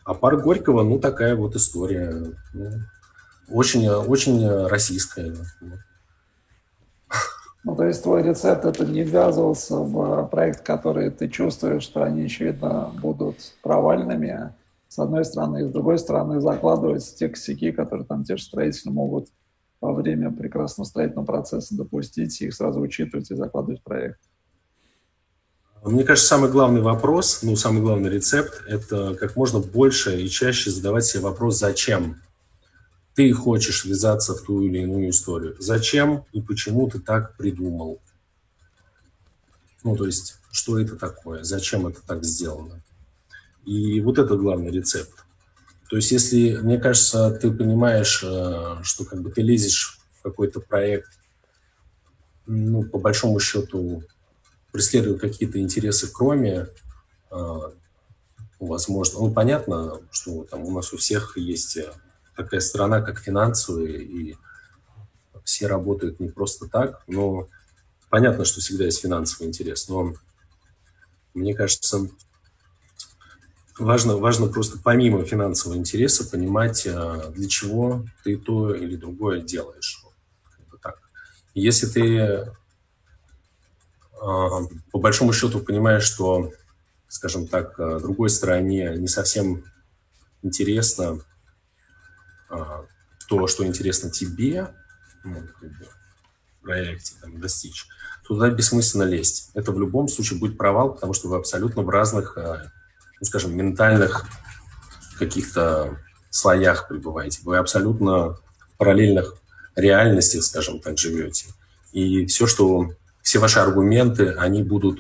А парк Горького, ну, такая вот история. Ну, очень, очень российская. Ну, то есть твой рецепт это не ввязывался в проект, который ты чувствуешь, что они, очевидно, будут провальными, с одной стороны, и с другой стороны закладывать те косяки, которые там те же строители могут во время прекрасного строительного процесса допустить, их сразу учитывать и закладывать в проект. Мне кажется, самый главный вопрос, ну, самый главный рецепт – это как можно больше и чаще задавать себе вопрос «зачем?». Ты хочешь ввязаться в ту или иную историю. Зачем и почему ты так придумал? Ну, то есть, что это такое? Зачем это так сделано? И вот это главный рецепт. То есть, если, мне кажется, ты понимаешь, э, что как бы ты лезешь в какой-то проект, ну, по большому счету, преследуя какие-то интересы, кроме, э, возможно, ну, понятно, что там у нас у всех есть э, такая страна, как финансовые, и все работают не просто так, но понятно, что всегда есть финансовый интерес, но мне кажется, важно, важно просто помимо финансового интереса понимать, а, для чего ты то или другое делаешь. Если ты по большому счету понимаешь, что, скажем так, а, другой стороне не совсем интересно а, то, что интересно тебе, ну, как бы, проекте там, достичь, туда бессмысленно лезть. Это в любом случае будет провал, потому что вы абсолютно в разных, а, ну, скажем, ментальных каких-то слоях пребываете. Вы абсолютно в параллельных реальностях, скажем так, живете. И все, что все ваши аргументы, они будут,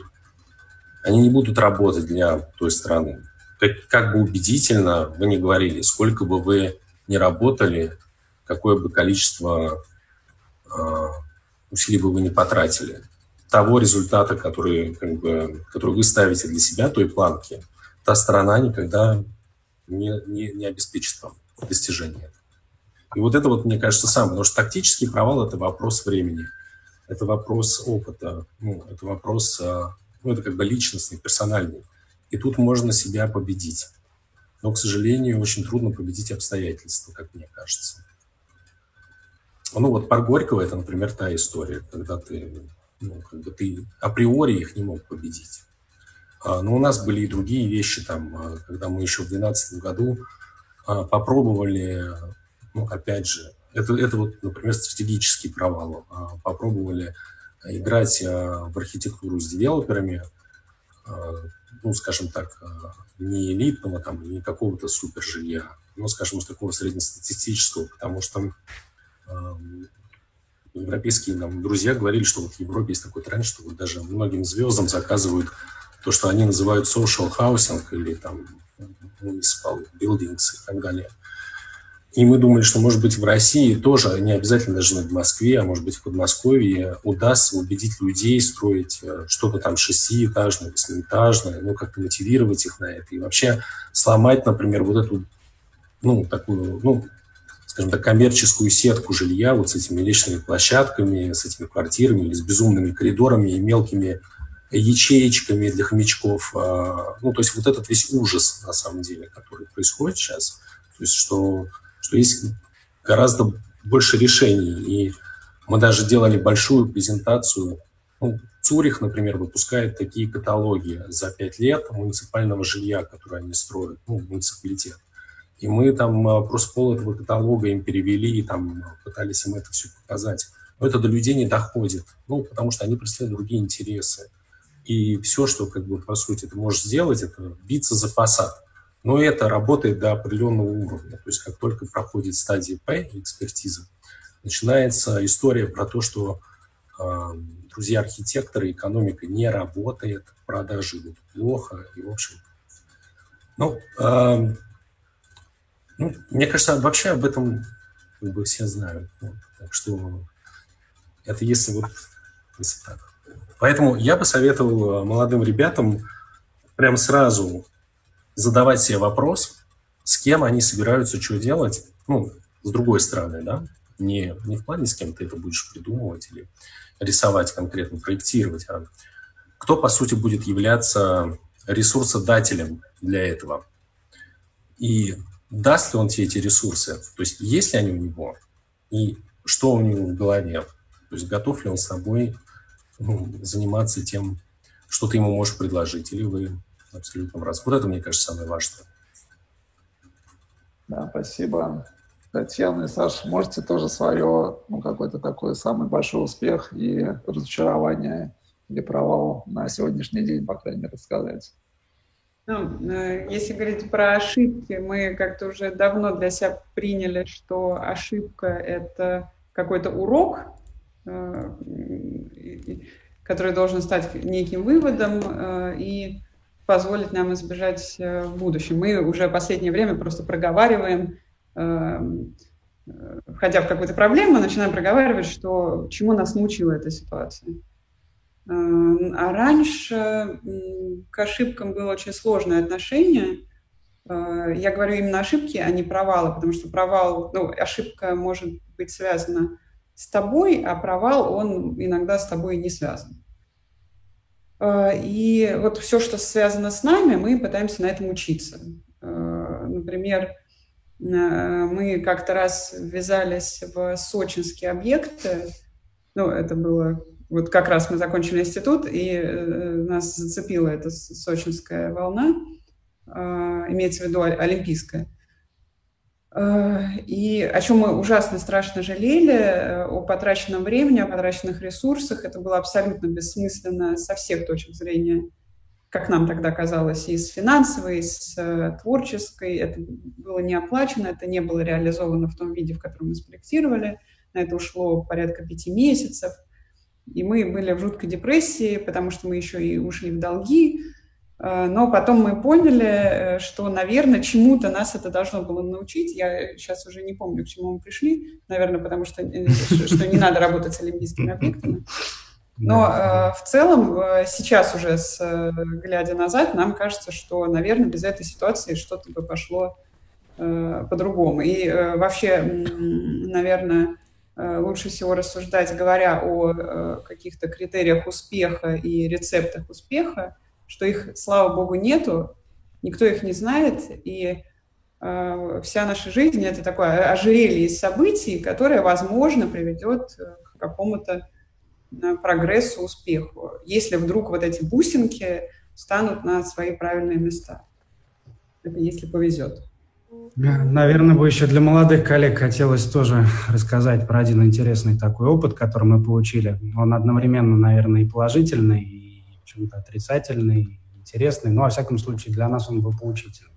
они не будут работать для той страны. Как, как бы убедительно вы не говорили, сколько бы вы не работали, какое бы количество э, усилий бы вы не потратили. Того результата, который, как бы, который вы ставите для себя, той планки, та сторона никогда не, не, не обеспечит вам достижение. И вот это вот, мне кажется, сам, потому что тактический провал – это вопрос времени, это вопрос опыта, ну, это вопрос, а, ну, это как бы личностный, персональный. И тут можно себя победить но, к сожалению, очень трудно победить обстоятельства, как мне кажется. Ну вот парк Горького – это, например, та история, когда ты, ну, как бы ты априори их не мог победить. А, но у нас были и другие вещи, там, а, когда мы еще в 2012 году попробовали, ну, опять же, это, это вот, например, стратегический провал, а, попробовали играть в архитектуру с девелоперами, ну, скажем так, не элитного, там, не какого-то супер жилья, но, скажем, с такого среднестатистического, потому что европейские нам друзья говорили, что вот в Европе есть такой тренд, что вот даже многим звездам заказывают то, что они называют social housing или там municipal buildings и так далее. И мы думали, что, может быть, в России тоже, не обязательно даже в Москве, а может быть, в Подмосковье удастся убедить людей строить э, что-то там шестиэтажное, восьмиэтажное, ну, как-то мотивировать их на это. И вообще сломать, например, вот эту, ну, такую, ну, скажем так, коммерческую сетку жилья вот с этими личными площадками, с этими квартирами или с безумными коридорами и мелкими ячеечками для хомячков. А, ну, то есть вот этот весь ужас, на самом деле, который происходит сейчас, то есть что, что есть гораздо больше решений. И мы даже делали большую презентацию. Ну, Цюрих, например, выпускает такие каталоги за пять лет муниципального жилья, которое они строят, ну, муниципалитет. И мы там а, просто пол этого каталога им перевели, и там пытались им это все показать. Но это до людей не доходит, ну, потому что они преследуют другие интересы. И все, что, как бы, по сути, ты можешь сделать, это биться за фасад. Но это работает до определенного уровня. То есть как только проходит стадия П, экспертиза, начинается история про то, что э, друзья архитекторы, экономика не работает, продажи идут плохо, и, в общем, ну, э, ну, мне кажется, вообще об этом как бы все знают. Вот, так что это если вот если так. Поэтому я бы советовал э, молодым ребятам прям сразу задавать себе вопрос, с кем они собираются что делать, ну, с другой стороны, да, не, не в плане с кем ты это будешь придумывать или рисовать конкретно, проектировать, а кто, по сути, будет являться ресурсодателем для этого. И даст ли он тебе эти ресурсы, то есть есть ли они у него, и что у него в голове, то есть готов ли он с тобой ну, заниматься тем, что ты ему можешь предложить, или вы абсолютно в раз. Вот это, мне кажется, самое важное. Да, спасибо. Татьяна и Саша, можете тоже свое, ну, какой-то такой самый большой успех и разочарование или провал на сегодняшний день, по крайней мере, сказать? Ну, э, если говорить про ошибки, мы как-то уже давно для себя приняли, что ошибка – это какой-то урок, э, который должен стать неким выводом э, и позволить нам избежать в будущем. Мы уже последнее время просто проговариваем, входя в какую-то проблему, начинаем проговаривать, что чему нас научила эта ситуация. Эм, а раньше к ошибкам было очень сложное отношение. Э, я говорю именно ошибки, а не провалы, потому что провал, ну, ошибка может быть связана с тобой, а провал, он иногда с тобой не связан. Э, и вот все, что связано с нами, мы пытаемся на этом учиться. Э, например, мы как-то раз ввязались в сочинские объекты, ну, это было вот как раз мы закончили институт, и э, нас зацепила эта сочинская волна, э, имеется в виду олимпийская. Э, и о чем мы ужасно страшно жалели, э, о потраченном времени, о потраченных ресурсах. Это было абсолютно бессмысленно со всех точек зрения, как нам тогда казалось, и с финансовой, и с э, творческой. Это было не оплачено, это не было реализовано в том виде, в котором мы спроектировали. На это ушло порядка пяти месяцев – и мы были в жуткой депрессии, потому что мы еще и ушли в долги. Э, но потом мы поняли, э, что, наверное, чему-то нас это должно было научить. Я сейчас уже не помню, к чему мы пришли. Наверное, потому что, э, что не надо работать с олимпийскими объектами. Но э, в целом сейчас уже, с, глядя назад, нам кажется, что, наверное, без этой ситуации что-то бы пошло э, по-другому. И э, вообще, наверное, Э, лучше всего рассуждать, говоря о э, каких-то критериях успеха и рецептах успеха, что их, слава богу, нету, никто их не знает, и э, вся наша жизнь — это такое ожерелье из событий, которое, возможно, приведет к какому-то прогрессу, успеху, если вдруг вот эти бусинки станут на свои правильные места. Это если повезет. Наверное, бы еще для молодых коллег хотелось тоже рассказать про один интересный такой опыт, который мы получили. Он одновременно, наверное, и положительный, и чем-то отрицательный, интересный, но, во всяком случае, для нас он был поучительный.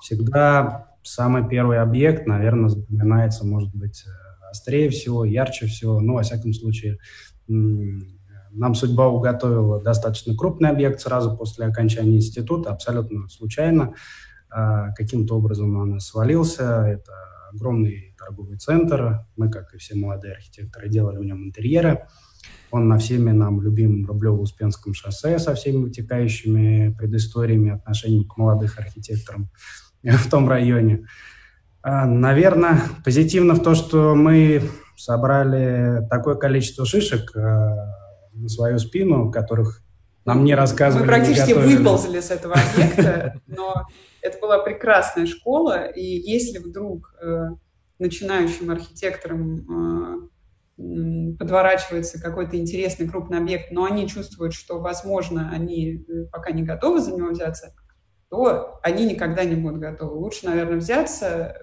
Всегда самый первый объект, наверное, запоминается, может быть, острее всего, ярче всего, ну, во всяком случае, нам судьба уготовила достаточно крупный объект сразу после окончания института, абсолютно случайно. А, каким-то образом он свалился. Это огромный торговый центр. Мы, как и все молодые архитекторы, делали в нем интерьеры. Он на всеми нам любимом Рублево-Успенском шоссе со всеми вытекающими предысториями, отношениями к молодых архитекторам в том районе. А, наверное, позитивно в то, что мы собрали такое количество шишек а, на свою спину, которых нам не рассказывали. Мы практически выползли с этого объекта, но это была прекрасная школа, и если вдруг э, начинающим архитекторам э, подворачивается какой-то интересный крупный объект, но они чувствуют, что, возможно, они э, пока не готовы за него взяться, то они никогда не будут готовы. Лучше, наверное, взяться,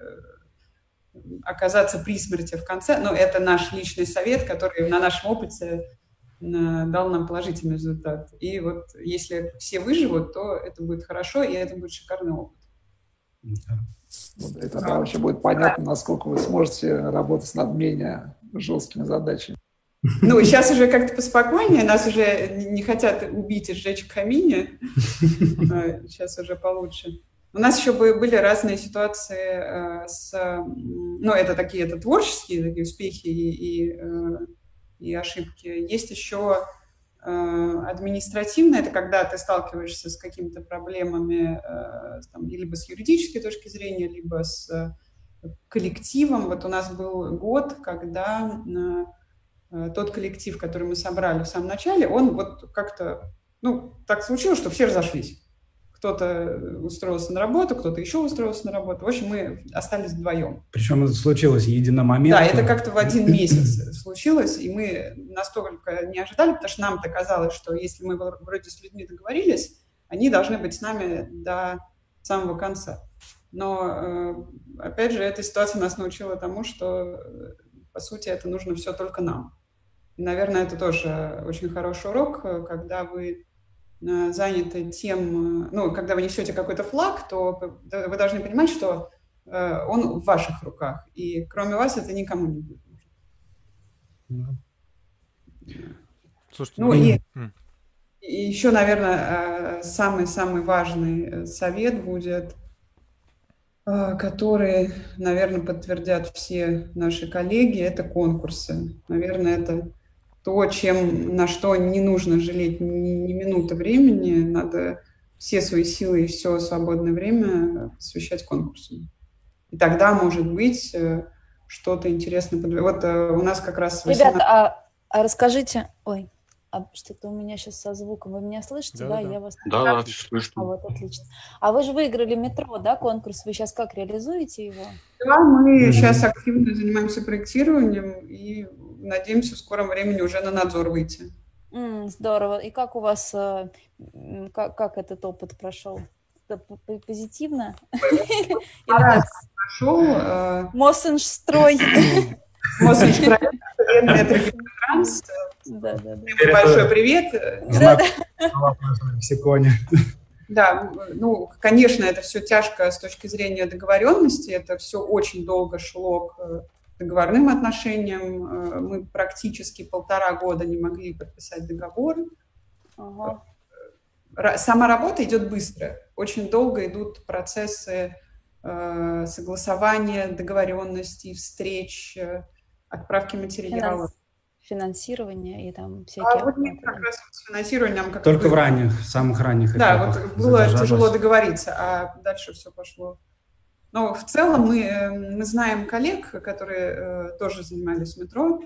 э, оказаться при смерти в конце. Но это наш личный совет, который на нашем опыте дал нам положительный результат. И вот если все выживут, то это будет хорошо, и это будет шикарный опыт. Да. Вот, и тогда вообще будет понятно, насколько вы сможете работать над менее жесткими задачами. Ну, сейчас уже как-то поспокойнее, нас уже не хотят убить и сжечь в камине. Сейчас а, уже получше. У нас еще были разные ситуации э, с... Ну, это такие, это творческие такие успехи и, и э, и ошибки. Есть еще э, административно, это когда ты сталкиваешься с какими-то проблемами там, либо с юридической точки зрения, либо с коллективом. Вот у нас был год, когда тот коллектив, который мы собрали в самом начале, он вот как-то, ну, так случилось, что все разошлись кто-то устроился на работу, кто-то еще устроился на работу. В общем, мы остались вдвоем. Причем это случилось единомоментно. Да, это как-то в один месяц случилось, и мы настолько не ожидали, потому что нам-то казалось, что если мы вроде с людьми договорились, они должны быть с нами до самого конца. Но, э, опять же, эта ситуация нас научила тому, что, по сути, это нужно все только нам. И, наверное, это тоже очень хороший урок, когда вы Э, заняты тем, э, ну, когда вы несете какой-то флаг, то вы должны понимать, что э, он в ваших руках, и кроме вас это никому не будет нужно. Слушайте, ну, ну и, и еще, наверное, самый-самый важный совет будет, который, наверное, подтвердят все наши коллеги, это конкурсы. Наверное, это то, чем, на что не нужно жалеть ни, ни минуты времени, надо все свои силы и все свободное время посвящать конкурсам. И тогда, может быть, э, что-то интересное. Вот э, у нас как раз... 18... Ребята, а, а расскажите... Ой, а что-то у меня сейчас со звуком. Вы меня слышите, да? да? да. Я вас... Да, да, слышно. А вот, отлично. А вы же выиграли метро, да, конкурс? Вы сейчас как реализуете его? Да, мы mm-hmm. сейчас активно занимаемся проектированием и надеемся в скором времени уже на надзор выйти. Mm, здорово. И как у вас, э, как, как этот опыт прошел? Позитивно? Прошел. Моссеншстрой. Моссеншстрой. Да, да, да. Большой привет. Да, да. Да, ну, конечно, это все тяжко с точки зрения договоренности, это все очень долго шло к договорным отношениям. Э, мы практически полтора года не могли подписать договор. Ага. Сама работа идет быстро. Очень долго идут процессы э, согласования, договоренностей, встреч, э, отправки материалов. Финансирование и там всякие... А вот нет, как раз с финансированием... Как Только в ранних, самых ранних Да, вот было тяжело договориться, а дальше все пошло но в целом мы, э, мы знаем коллег, которые э, тоже занимались метро.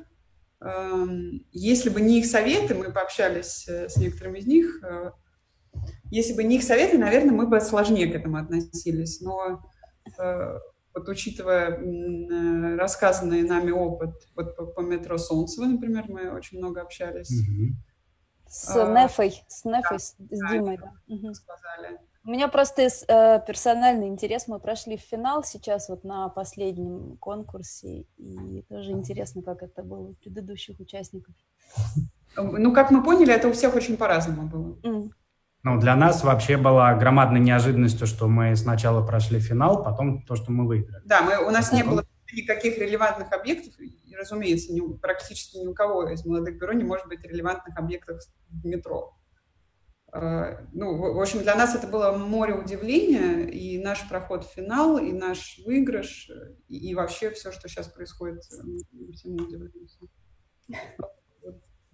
Э, если бы не их советы, мы пообщались э, с некоторыми из них, э, если бы не их советы, наверное, мы бы сложнее к этому относились. Но э, вот учитывая э, рассказанный нами опыт вот по, по метро Солнцево, например, мы очень много общались. Mm-hmm. С а, Нефой, с Нефой, да, с, с Димой. Да. Угу. Сказали. У меня просто э, персональный интерес. Мы прошли в финал сейчас вот на последнем конкурсе, и тоже интересно, как это было у предыдущих участников. Ну, как мы поняли, это у всех очень по-разному было. Ну, для нас вообще была громадной неожиданностью, что мы сначала прошли финал, потом то, что мы выиграли. Да, мы, у нас не было никаких релевантных объектов, и, разумеется, ни, практически ни у кого из молодых бюро не может быть релевантных объектов в метро. А, ну, в общем, для нас это было море удивления, и наш проход в финал, и наш выигрыш, и, и вообще все, что сейчас происходит, мы всему удивляемся.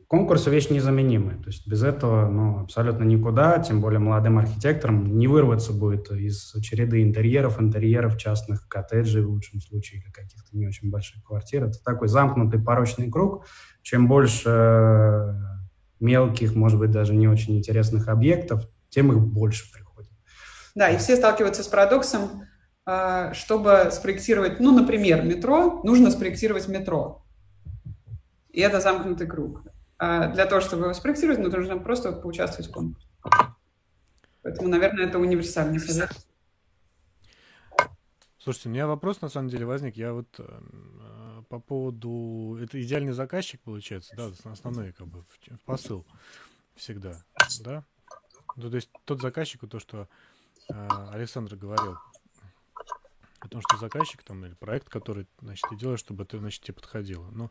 Конкурсы вещь незаменимая, то есть без этого ну, абсолютно никуда, тем более молодым архитекторам не вырваться будет из череды интерьеров, интерьеров частных коттеджей в лучшем случае или каких-то не очень больших квартир. Это такой замкнутый порочный круг. Чем больше мелких, может быть, даже не очень интересных объектов, тем их больше приходит. Да, и все сталкиваются с парадоксом, а, чтобы спроектировать, ну, например, метро, нужно спроектировать метро. И это замкнутый круг. А для того, чтобы его спроектировать, ну, нужно просто поучаствовать в конкурсе. Поэтому, наверное, это универсальный совет. Слушайте, у меня вопрос на самом деле возник. Я вот э, по поводу... Это идеальный заказчик, получается, да, основной как бы посыл всегда, да? Ну, то есть тот заказчик, то, что э, Александр говорил, о том, что заказчик там или проект, который, значит, ты делаешь, чтобы это, значит, тебе подходило. Но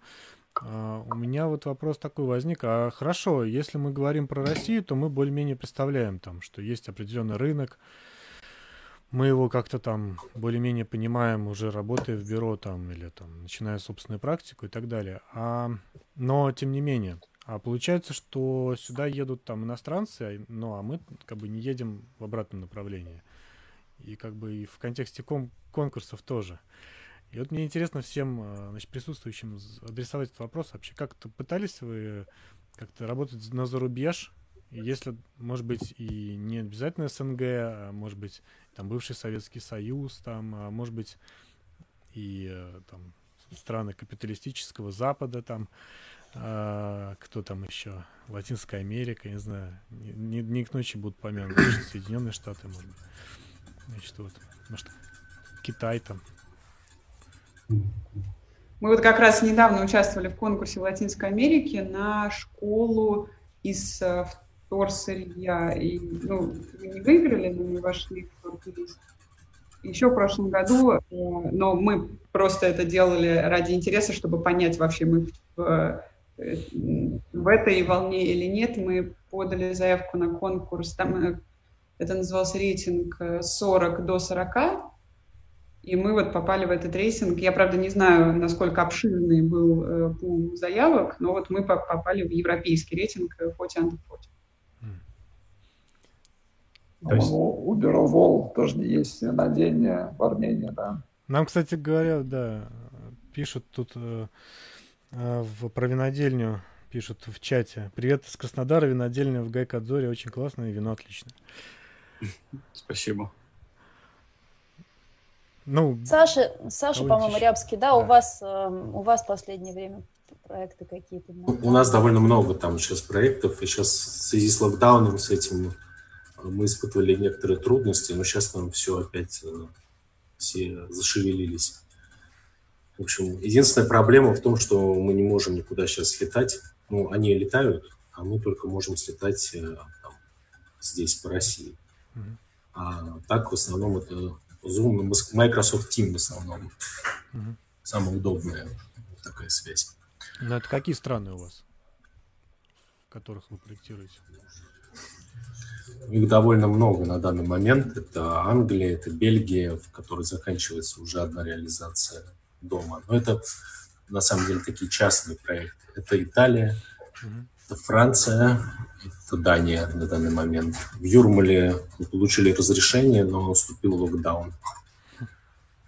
э, у меня вот вопрос такой возник. А хорошо, если мы говорим про Россию, то мы более-менее представляем там, что есть определенный рынок, мы его как-то там более-менее понимаем, уже работая в бюро там или там начиная собственную практику и так далее. А, но тем не менее, а получается, что сюда едут там иностранцы, ну а мы как бы не едем в обратном направлении. И как бы и в контексте кон- конкурсов тоже. И вот мне интересно всем а, значит, присутствующим адресовать этот вопрос вообще. Как-то пытались вы как-то работать на зарубеж, если, может быть, и не обязательно СНГ, а может быть, там бывший Советский Союз, там, а может быть, и э, там страны капиталистического Запада, там, а, кто там еще, Латинская Америка, не знаю, не, не, не к ночи будут помянуты, Соединенные Штаты, может быть, значит, вот, может, Китай там. Мы вот как раз недавно участвовали в конкурсе в Латинской Америке на школу из э, вторсырья. И, ну, вы не выиграли, но мы вошли в топ-лист. Еще в прошлом году, э, но мы просто это делали ради интереса, чтобы понять вообще, мы в, э, в этой волне или нет. Мы подали заявку на конкурс, там это назывался рейтинг 40 до 40, и мы вот попали в этот рейтинг. Я, правда, не знаю, насколько обширный был э, пул заявок, но вот мы попали в европейский рейтинг 40 under 40. То есть... Бюро ВОЛ тоже есть винодельня в Армении, да. Нам, кстати говоря, да, пишут тут э, э, в, про винодельню, пишут в чате. Привет из Краснодара, винодельня в Гайкадзоре, очень классное, вино отличное. Спасибо. Ну, Саша, Саша, по-моему, Рябский, да, да, у вас э, у вас в последнее время проекты какие-то? У нас довольно много там сейчас проектов, и сейчас в связи с локдауном, с этим мы испытывали некоторые трудности, но сейчас нам все опять э, все зашевелились. В общем, единственная проблема в том, что мы не можем никуда сейчас летать. Ну, они летают, а мы только можем слетать э, там, здесь, по России. Mm-hmm. А так, в основном, это Zoom, Microsoft Team в основном. Mm-hmm. Самая удобная такая связь. Ну, это какие страны у вас, в которых вы проектируете? Их довольно много на данный момент. Это Англия, это Бельгия, в которой заканчивается уже одна реализация дома. Но это на самом деле такие частные проекты. Это Италия, это Франция, это Дания на данный момент. В Юрмале мы получили разрешение, но наступил локдаун.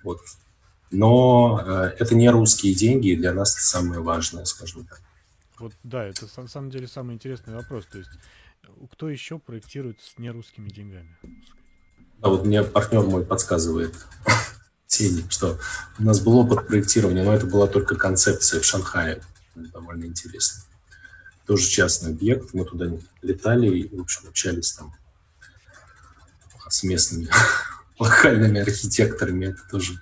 Вот. Но э, это не русские деньги, и для нас это самое важное, скажем так. Вот да, это на самом деле самый интересный вопрос. То есть кто еще проектирует с нерусскими деньгами? А вот мне партнер мой подсказывает тени, что у нас был опыт проектирования, но это была только концепция в Шанхае. довольно интересно. Тоже частный объект. Мы туда летали и, в общем, общались там с местными локальными архитекторами. Это тоже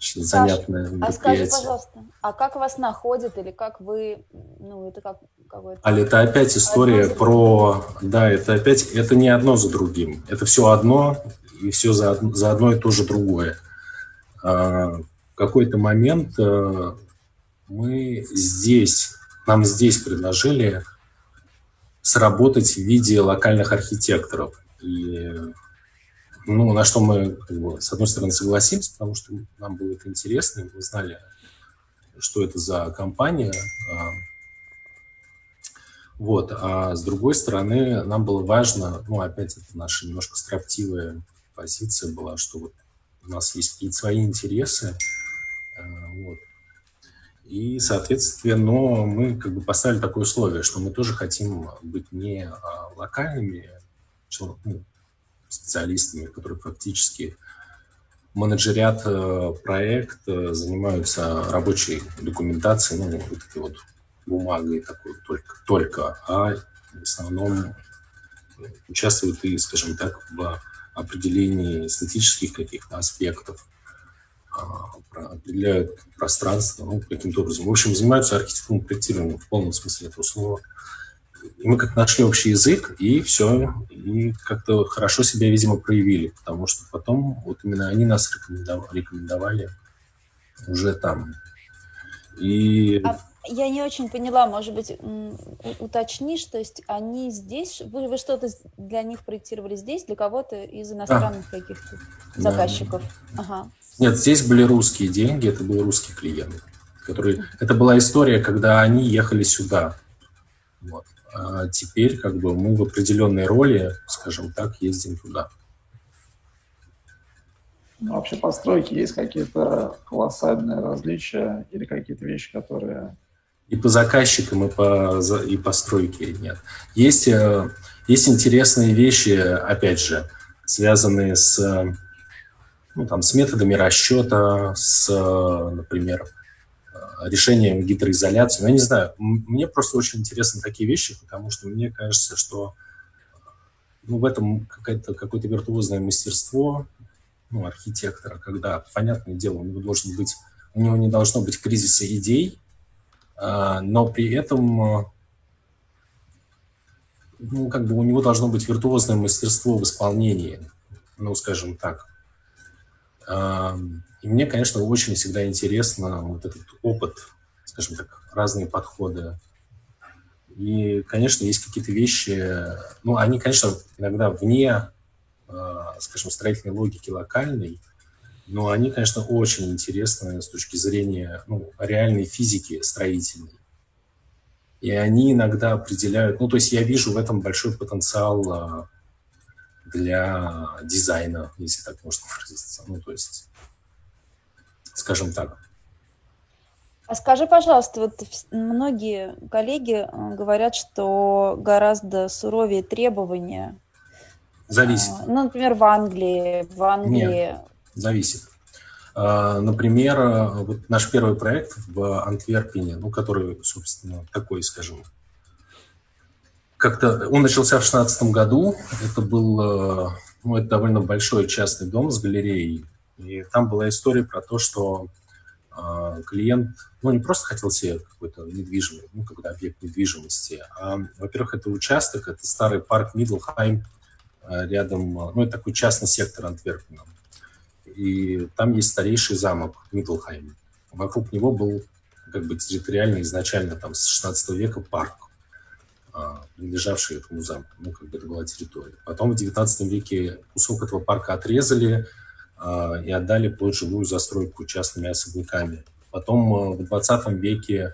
очень занятное Саша, А скажи, пожалуйста, а как вас находят или как вы, ну, это как какой-то... А это опять история одно про... Да, это опять, это не одно за другим. Это все одно, и все за, за одно и то же другое. А, в какой-то момент а, мы здесь, нам здесь предложили сработать в виде локальных архитекторов. И ну, на что мы, с одной стороны, согласимся, потому что нам было это интересно, мы знали, что это за компания. А, вот. А с другой стороны, нам было важно, ну, опять это наша немножко строптивая позиция была, что вот у нас есть какие-то свои интересы, а, вот. И, соответственно, но мы как бы поставили такое условие, что мы тоже хотим быть не а, локальными ну, специалистами, которые фактически менеджерят э, проект, э, занимаются рабочей документацией, ну, вот этой вот бумагой такой только, только, а в основном участвуют и, скажем так, в определении эстетических каких-то аспектов, определяют пространство, ну, каким-то образом. В общем, занимаются архитектурным проектированием в полном смысле этого слова. И мы как нашли общий язык, и все, и как-то хорошо себя, видимо, проявили, потому что потом вот именно они нас рекомендовали, рекомендовали уже там. И... А я не очень поняла, может быть, уточнишь, то есть они здесь, вы, вы что-то для них проектировали здесь, для кого-то из иностранных да. каких-то заказчиков? Да. Ага. Нет, здесь были русские деньги, это был русский клиент, который, это была история, когда они ехали сюда. Вот. А теперь как бы мы в определенной роли, скажем так, ездим туда. Ну, вообще по стройке есть какие-то колоссальные различия или какие-то вещи, которые... И по заказчикам, и по, и по стройке нет. Есть, э, есть интересные вещи, опять же, связанные с, ну, там, с методами расчета, с, например, решением гидроизоляции. Ну, я не знаю, мне просто очень интересны такие вещи, потому что мне кажется, что ну, в этом какое-то, какое-то виртуозное мастерство ну, архитектора, когда, понятное дело, у него должен быть, у него не должно быть кризиса идей, но при этом а, ну, как бы у него должно быть виртуозное мастерство в исполнении, ну, скажем так. А, и мне, конечно, очень всегда интересно вот этот опыт, скажем так, разные подходы. И, конечно, есть какие-то вещи, ну, они, конечно, иногда вне, а, скажем, строительной логики локальной, но они, конечно, очень интересны с точки зрения ну, реальной физики строительной. И они иногда определяют, ну, то есть я вижу в этом большой потенциал а, для дизайна, если так можно выразиться. Ну, то есть скажем так. А скажи, пожалуйста, вот многие коллеги э, говорят, что гораздо суровее требования. Зависит. А, ну, например, в Англии. В Англии... Нет, зависит. А, например, э, вот наш первый проект в Антверпене, ну, который, собственно, такой, скажем, как-то он начался в 2016 году. Это был, э, ну, это довольно большой частный дом с галереей и там была история про то, что э, клиент, ну, не просто хотел себе какой-то недвижимый, ну, когда объект недвижимости, а, во-первых, это участок, это старый парк Мидлхайм, э, рядом, ну, это такой частный сектор Антверпена. И там есть старейший замок Мидлхайм. Вокруг него был как бы территориально изначально там с 16 века парк, принадлежавший этому замку. Ну, как бы это была территория. Потом в 19 веке кусок этого парка отрезали, а, и отдали под живую застройку частными особняками. Потом э, в 20 веке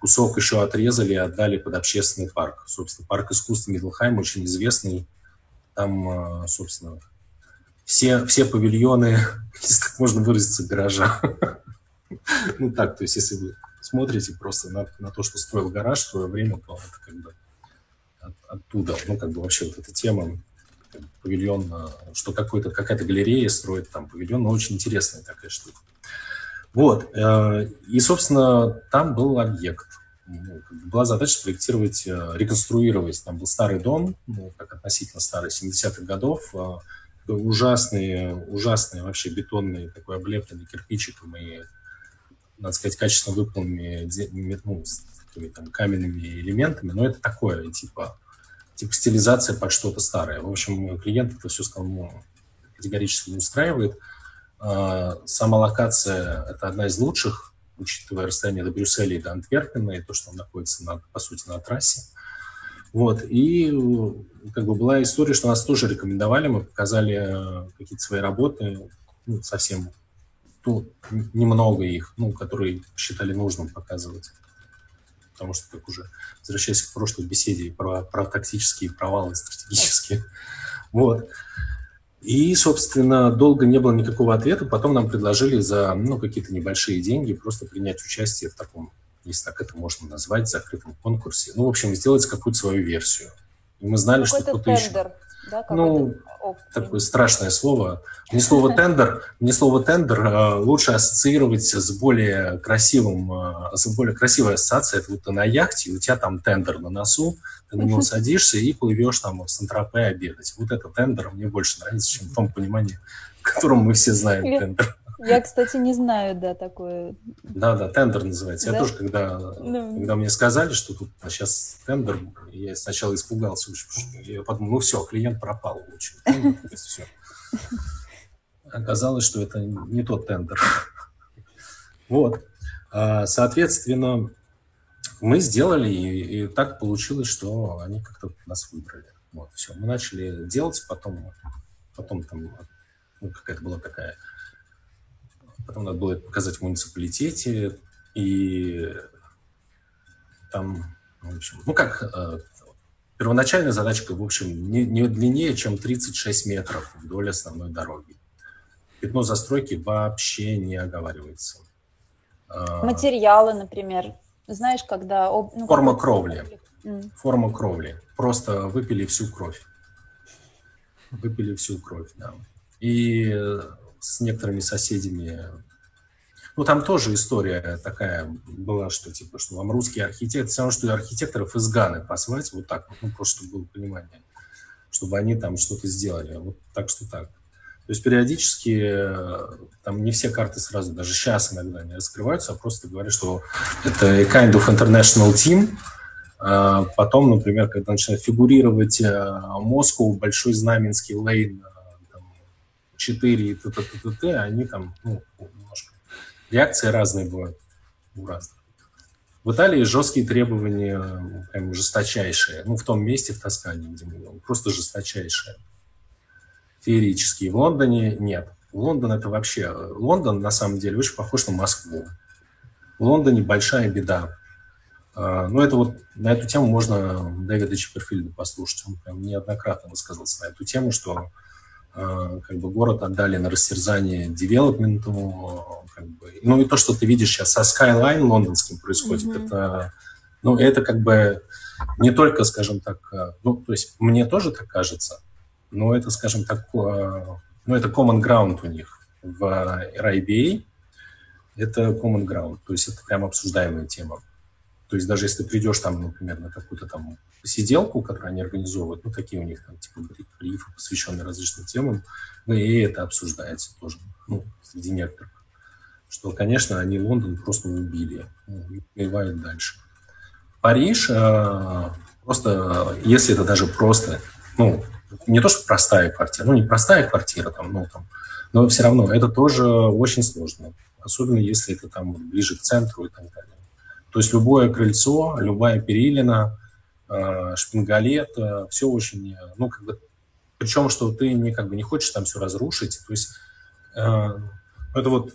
кусок еще отрезали и отдали под общественный парк. Собственно, парк искусства Мидлхайм очень известный. Там, собственно, все, все павильоны, если так можно выразиться, гаража. Ну так, то есть если вы смотрите просто на, на то, что строил гараж в свое время, то это как бы от, оттуда, ну как бы вообще вот эта тема павильон, э, что какой-то, какая-то галерея строит там павильон, но очень интересная такая штука. Вот, э, и, собственно, там был объект. ну, была задача спроектировать, э, реконструировать. Там был старый дом, ну, как относительно старый, 70-х годов, ужасные, ужасные вообще бетонные, такой облепленный кирпичиком и, надо сказать, качественно выполненными ну, с такими там каменными элементами, но это такое, типа, типа стилизация под что-то старое. В общем, клиент это все сказал, ну, категорически не устраивает. А, сама локация – это одна из лучших, учитывая расстояние до Брюсселя и до Антверпена, и то, что он находится, на, по сути, на трассе. Вот, и как бы была история, что нас тоже рекомендовали, мы показали э, какие-то свои работы, ну, совсем, ну, немного их, ну, которые считали нужным показывать. Потому что, как уже возвращаясь к прошлой беседе про, про тактические провалы стратегические, вот. И, собственно, долго не было никакого ответа. Потом нам предложили за ну, какие-то небольшие деньги просто принять участие в таком, если так это можно назвать, закрытом конкурсе. Ну, в общем, сделать какую-то свою версию. И мы знали, что кто-то еще... Да, ну, такое страшное слово. Мне слово тендер, мне слово тендер э, лучше ассоциировать с более красивым, э, с более красивой ассоциацией. Это вот ты на яхте, у тебя там тендер на носу, ты на него садишься и плывешь там в Сан-Тропе обедать. Вот это тендер мне больше нравится, чем в том понимании, в котором мы все знаем тендер. Я, кстати, не знаю, да, такое. Да, да, тендер называется. Да? Я тоже, когда, ну... когда мне сказали, что тут а сейчас тендер, я сначала испугался, я подумал, ну все, клиент пропал, лучше. Тендер, все. Оказалось, что это не тот тендер. Вот. А, соответственно, мы сделали, и, и так получилось, что они как-то нас выбрали. Вот, все. Мы начали делать, потом, потом там ну, какая-то была такая потом надо было показать в муниципалитете, и там, в общем, ну как, э, первоначальная задачка, в общем, не, не длиннее, чем 36 метров вдоль основной дороги. Пятно застройки вообще не оговаривается. А, Материалы, например. Знаешь, когда... Ну, Форма кровли. Mm. Форма кровли. Просто выпили всю кровь. Выпили всю кровь, да. И с некоторыми соседями. Ну, там тоже история такая была, что типа, что вам русские архитекторы, все равно, что и архитекторов из Ганы послать, вот так ну, просто чтобы было понимание, чтобы они там что-то сделали, вот так что так. То есть периодически э, там не все карты сразу, даже сейчас иногда не раскрываются, а просто говорят, что это kind of international team, а потом, например, когда начинает фигурировать э, Москву, Большой Знаменский, Лейн, 4 и т, т, т, т, т они там, ну, немножко, реакции разные бывают у разных. В Италии жесткие требования, прям жесточайшие. Ну, в том месте, в Тоскане, где мы были, просто жесточайшие. Феерические. В Лондоне нет. Лондон это вообще... Лондон, на самом деле, очень похож на Москву. В Лондоне большая беда. А, ну, это вот на эту тему можно Дэвида Чипперфильда послушать. Он прям неоднократно высказался на эту тему, что как бы город отдали на растерзание девелопменту, как бы. ну и то, что ты видишь сейчас со Skyline лондонским происходит, mm-hmm. это, ну это как бы не только, скажем так, э, ну то есть мне тоже так кажется, но это, скажем так, э, ну это common ground у них в RIBA, это common ground, то есть это прям обсуждаемая тема. То есть даже если ты придешь там, например, на какую-то там посиделку, которую они организовывают, ну, такие у них там типа брифы, посвященные различным темам, ну, и это обсуждается тоже, ну, среди некоторых. Что, конечно, они Лондон просто убили, ну, дальше. Париж, э, просто, если это даже просто, ну, не то, что простая квартира, ну, не простая квартира, там, ну, там, но все равно это тоже очень сложно, особенно если это там ближе к центру и так далее. То есть любое крыльцо, любая перилина, э, шпингалет, э, все очень, э, ну, как бы, причем, что ты не, как бы, не хочешь там все разрушить. То есть это вот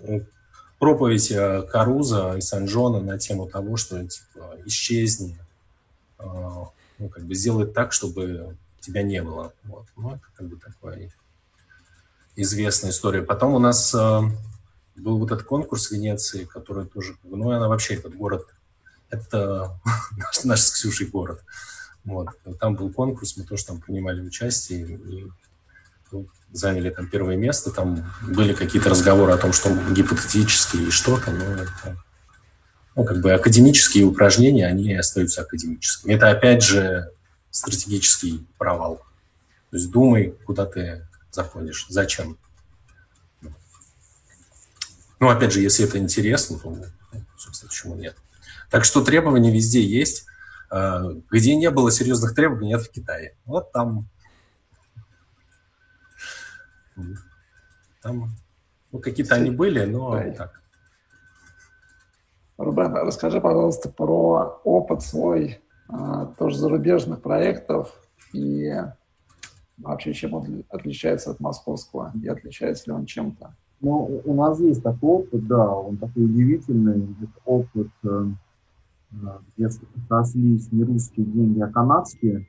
проповедь Каруза и Санжона на тему того, что типа, исчезни, ну, как бы сделай так, чтобы тебя не было. Вот. Ну, это как бы такая известная история. Потом у нас был вот этот конкурс в Венеции, который тоже, ну, она вообще этот город это наш, наш с Ксюшей город. Вот. Там был конкурс, мы тоже там принимали участие и ну, заняли там первое место. Там были какие-то разговоры о том, что гипотетически и что-то, но это ну, как бы академические упражнения, они остаются академическими. Это, опять же, стратегический провал. То есть думай, куда ты заходишь, зачем. Ну, опять же, если это интересно, то, собственно, почему нет. Так что требования везде есть. А, где не было серьезных требований, нет в Китае. Вот там, там ну, какие-то они были, но так. Рубен, расскажи, пожалуйста, про опыт свой а, тоже зарубежных проектов и вообще чем он отличается от московского и отличается ли он чем-то? Ну, у нас есть такой опыт, да, он такой удивительный. Это опыт э, где сошлись не русские деньги, а канадские.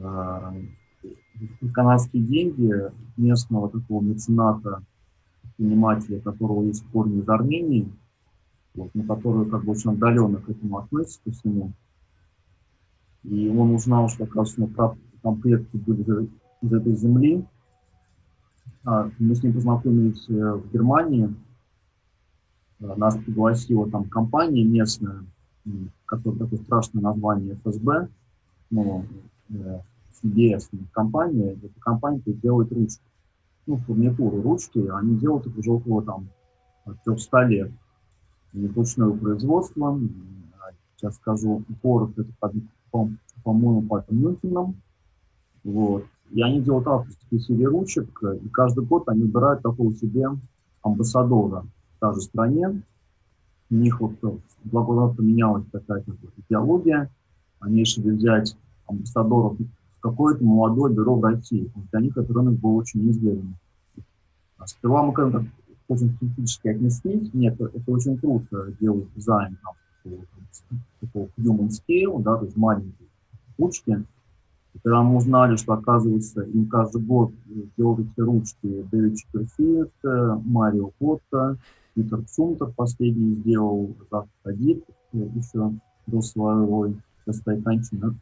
А, канадские деньги местного такого мецената, предпринимателя, которого есть корни из Армении, вот, на которую как бы очень отдаленно к этому относится ко всему. И он узнал, что, оказывается, там предки были из этой земли. А, мы с ним познакомились э, в Германии. Нас пригласила там компания местная, которое такое страшное название ФСБ, ну, э, CBS компания, это компания, делает ручки, ну, фурнитуру ручки, они делают их уже около там 300 лет. Ручное производство, сейчас скажу, город это, под, по, по-моему, под Мюнхеном, вот. И они делают авторские серии ручек, и каждый год они выбирают такого себе амбассадора в та же стране, у них вот два года поменялась какая-то идеология, они решили взять амбассадоров какое-то молодое бюро в России. Для них этот рынок был очень неизведанный. А сперва мы к этому очень критически отнеслись. Нет, это очень круто делать дизайн там, такого human scale, да, то есть маленькие ручки. И когда мы узнали, что, оказывается, им каждый год делают эти ручки Дэвид Чиперфилд, Марио Котта, Питер Цумтер последний сделал Зак Хадид еще до своего своей кончины.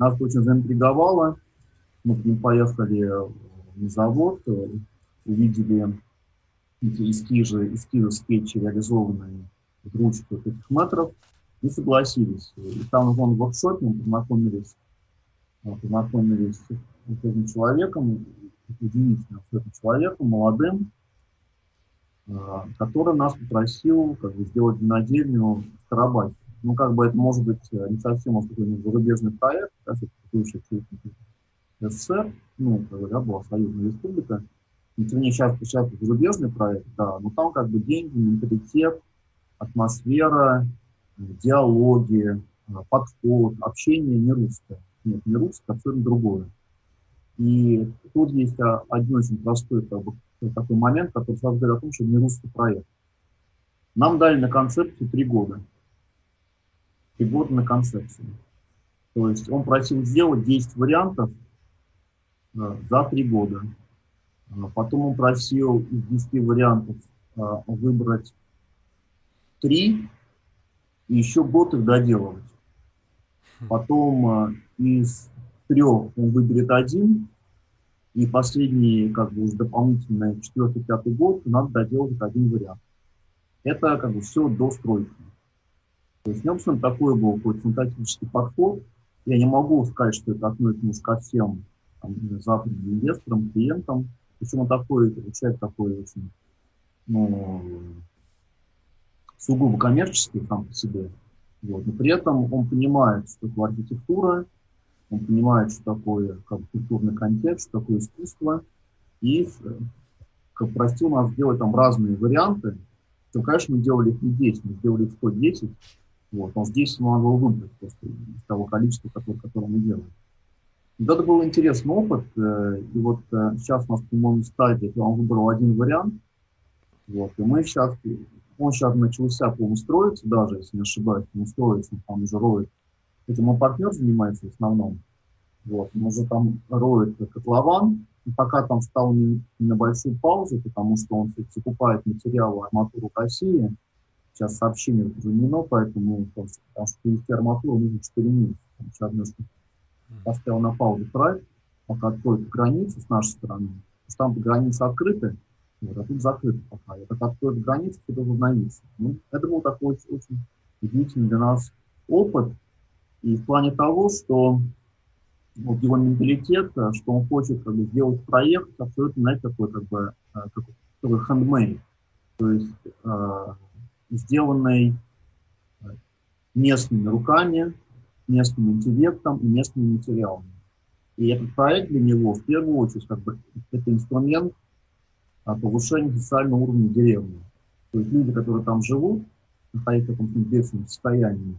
Нас очень заинтриговало. Мы к ним поехали на завод, увидели эти эскизы, эскизы скетчи, реализованные в ручку этих метров, и согласились. И там в воркшопе мы познакомились, познакомились с этим человеком, удивительным человеком, молодым, Э, который нас попросил как бы, сделать винодельню в Карабахе. Ну, как бы это может быть э, не совсем может быть, зарубежный проект, да, СССР, ну, как бы, да, была союзная республика, но тем не сейчас, сейчас зарубежный проект, да, но там как бы деньги, менталитет, атмосфера, диалоги, э, подход, общение не русское. Нет, не русское, а абсолютно другое. И тут есть один очень простой как бы, такой момент, который сразу говорит о том, что не русский проект. Нам дали на концепцию три года. Три года на концепцию. То есть он просил сделать 10 вариантов э, за три года. А потом он просил из 10 вариантов э, выбрать три и еще год их доделывать. Потом э, из трех он выберет один, и последний, как бы, дополнительный четвертый, пятый год надо доделать один вариант. Это как бы все до стройки. То есть, в нем такой был какой-то фантастический подход. Я не могу сказать, что это относится ко всем там, западным инвесторам, клиентам. Причем он такой, человек такой очень, ну, сугубо коммерческий сам по себе. Вот. Но при этом он понимает, что такое архитектура, он понимает, что такое как, культурный контекст, такое искусство, и как просил нас сделать там разные варианты, то, конечно, мы делали их не 10, мы сделали их 110, вот, но здесь мы могли выбрать просто из того количества, которое, которое мы делаем. Вот это был интересный опыт, э, и вот э, сейчас у нас, по-моему, стадия, он выбрал один вариант, вот, и мы сейчас, он сейчас начался, по-моему, строиться даже, если не ошибаюсь, он строится, он там уже роет Этим мой партнер занимается в основном. Вот. Он уже там роет котлован. И пока там стал не, на большую паузу, потому что он закупает материалы арматуру России. Сейчас сообщение заменено, поэтому потому что привезти арматуру нужно 4 месяца. Сейчас немножко поставил на паузу проект, пока откроют границу с нашей стороны. Потому что там границы открыты, вот, а тут закрыты пока. И как откроют границу, то возобновится. Ну, это был такой очень удивительный для нас опыт. И в плане того, что вот его менталитет, что он хочет как бы, сделать проект абсолютно, знаете, такой как бы такой, такой handmade, то есть э, сделанный местными руками, местным интеллектом и местными материалами. И этот проект для него, в первую очередь, как бы, это инструмент повышения социального уровня деревни. То есть люди, которые там живут, находятся в таком бедственном состоянии,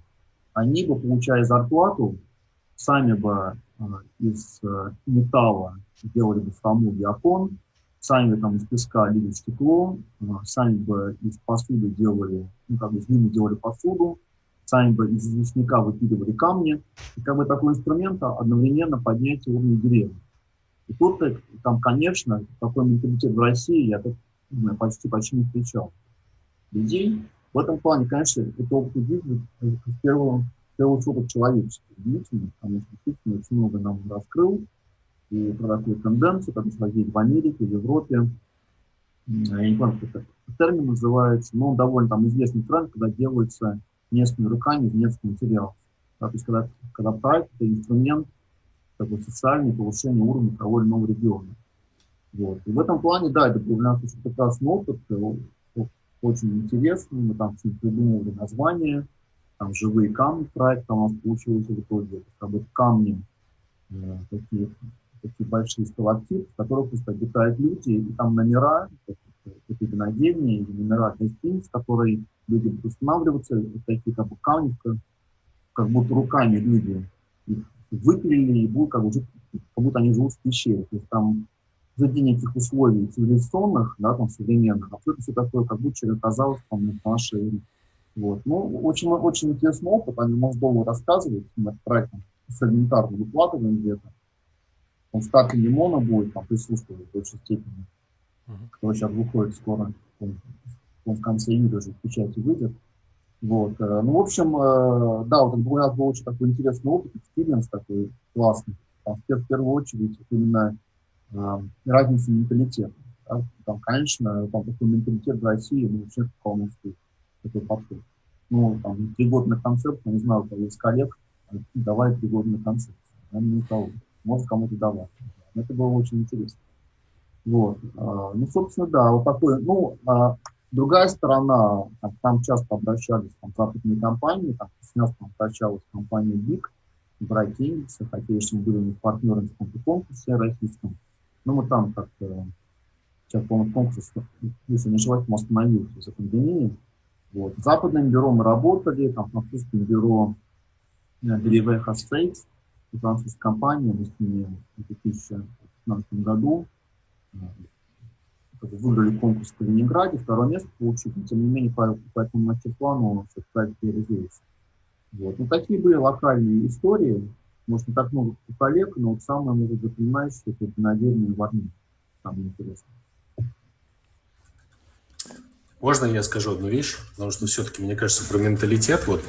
они бы, получая зарплату, сами бы э, из э, металла делали бы фрамуги окон, сами бы там из песка лили стекло, э, сами бы из посуды делали, ну, как бы из глины делали посуду, сами бы из известняка выкидывали камни. И как бы такой инструмент одновременно поднятие уровня деревни. И тут, там, конечно, такой менталитет в России я так, ну, почти почти не встречал. Людей в этом плане, конечно, это опыт удивительный, в первую, в первую очередь человеческий, удивительный, потому что действительно очень много нам раскрыл и про такую тенденцию, как происходит в Америке, в Европе. Я не помню, как этот термин называется, но он довольно там известный тренд, когда делается местными руками из материалов. Да, то есть когда, когда проект – это инструмент такой социальный, повышение уровня того или иного региона. Вот. И в этом плане, да, это для нас очень прекрасный опыт, очень интересный, мы там придумывали название, там живые камни проект у нас получилось в итоге, как бы камни э, такие, такие большие сталактиты, в которых просто обитают люди, и там номера, какие-то винодельни или номера гостиниц, которые люди будут устанавливаться, такие как бы камни, как будто руками люди их выпилили и будут как, бы, как будто они живут в пещере. То есть там заведение этих условий цивилизационных, да, там, современных, а все это все такое, как будто человек оказалось там на нашей вот. Ну, очень, очень интересный опыт, они может долго рассказывать, мы проектом с элементарно выкладываем где-то. Он в старте лимона будет там присутствовать в большей степени. Uh-huh. Который сейчас выходит скоро, он, он в конце июля уже в печати выйдет. Вот. Э, ну, в общем, э, да, вот у нас был очень такой интересный опыт, экспириенс такой классный. Там, в первую очередь, именно э, разница менталитета. Да? Там, конечно, там такой менталитет в России, ну, вообще полностью такой подход. Ну, там, тригодный концепт, я не знаю, кого есть коллег, давай тригодный концепт. Я не у кого. Может, кому-то давать. Это было очень интересно. Вот. Ну, собственно, да, вот такой, ну, другая сторона, там, там часто обращались там, западные компании, там, с нас там, обращалась компания BIG, Брайтинец, хотя если мы были партнерами в каком-то конкурсе российском, но мы там как-то, сейчас, по-моему, конкурс, если не ошибаюсь, мы остановился из-за пандемии. Вот. С западным бюро мы работали, там, французским бюро Delivery Has французская компания, мы с ними в 2015 году выиграли конкурс в Калининграде, второе место получили, но тем не менее по, по этому мастер-плану проект реализуется. Вот. Ну, такие были локальные истории, может, не так много коллег, но вот самое, может, запоминающееся, это винодельня в Армении. Самое интересное. Можно я скажу одну вещь? Потому что все-таки, мне кажется, про менталитет, вот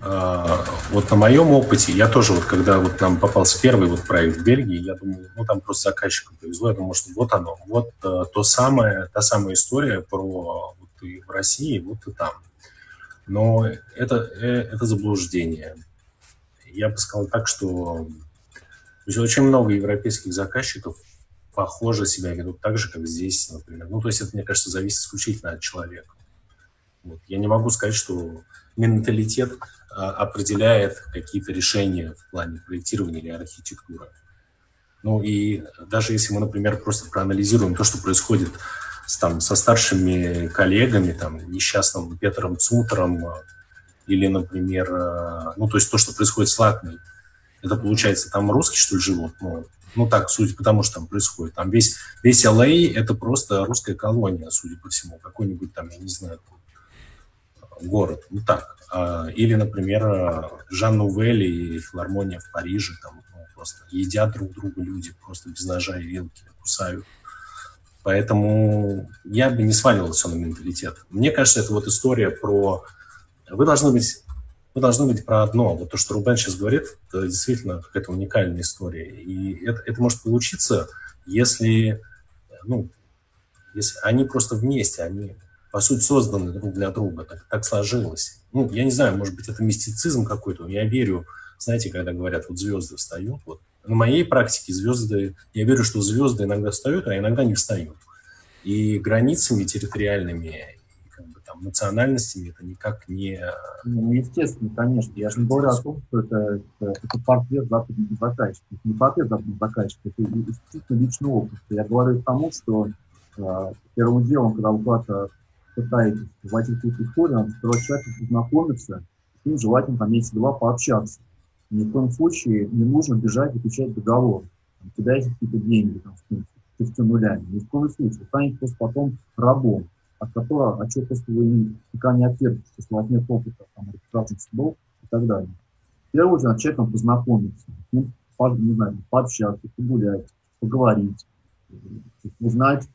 а, вот на моем опыте, я тоже вот, когда вот нам попался первый вот проект в Бельгии, я думаю, ну, там просто заказчику повезло, я думаю, что вот оно, вот uh, то самое, та самая история про вот и в России, вот и там. Но это, э, это заблуждение. Я бы сказал так, что очень много европейских заказчиков похоже себя ведут так же, как здесь, например. Ну, то есть это, мне кажется, зависит исключительно от человека. Вот. Я не могу сказать, что менталитет а, определяет какие-то решения в плане проектирования или архитектуры. Ну и даже если мы, например, просто проанализируем то, что происходит с, там, со старшими коллегами, там, несчастным Петром Цутером, а, или, например, а, ну, то есть то, что происходит с Латвией, это, получается, там русские, что ли, живут? Ну, ну так, судя по тому, что там происходит. Там весь, весь LA – это просто русская колония, судя по всему. Какой-нибудь там, я не знаю, город. Ну так. А, или, например, Жан Нувель и филармония в Париже, там ну, просто едят друг друга люди, просто без ножа и вилки кусают. Поэтому я бы не сваливал все на менталитет. Мне кажется, это вот история про... Вы должны быть, вы должны быть про одно. Вот то, что Рубен сейчас говорит, это действительно какая-то уникальная история. И это, это может получиться, если, ну, если они просто вместе, они по сути, созданы друг для друга. Так, так сложилось. Ну, я не знаю, может быть, это мистицизм какой-то. Я верю, знаете, когда говорят, вот звезды встают. Вот. На моей практике звезды, я верю, что звезды иногда встают, а иногда не встают. И границами территориальными там, национальностями это никак не... Ну, естественно, конечно. Я же не говорю о том, что это, это, это портрет западного заказчика. Это не портрет западного заказчика, это исключительно личный опыт. Я говорю к тому, что э, первым делом, когда вы куда-то пытаетесь войти в эту историю, надо сперва человеку познакомиться, с ним желательно там месяц-два пообщаться. Ни в коем случае не нужно бежать и печать договор. Кидаете какие-то деньги, там, с нулями. Ни в коем случае. Вы станете просто потом рабом от которого, а что просто вы пока не отвергнете, если у вас нет опыта, там, разных судов и так далее. В первую очередь, с человеком познакомиться, с ним, не знаю, пообщаться, погулять, поговорить, узнать,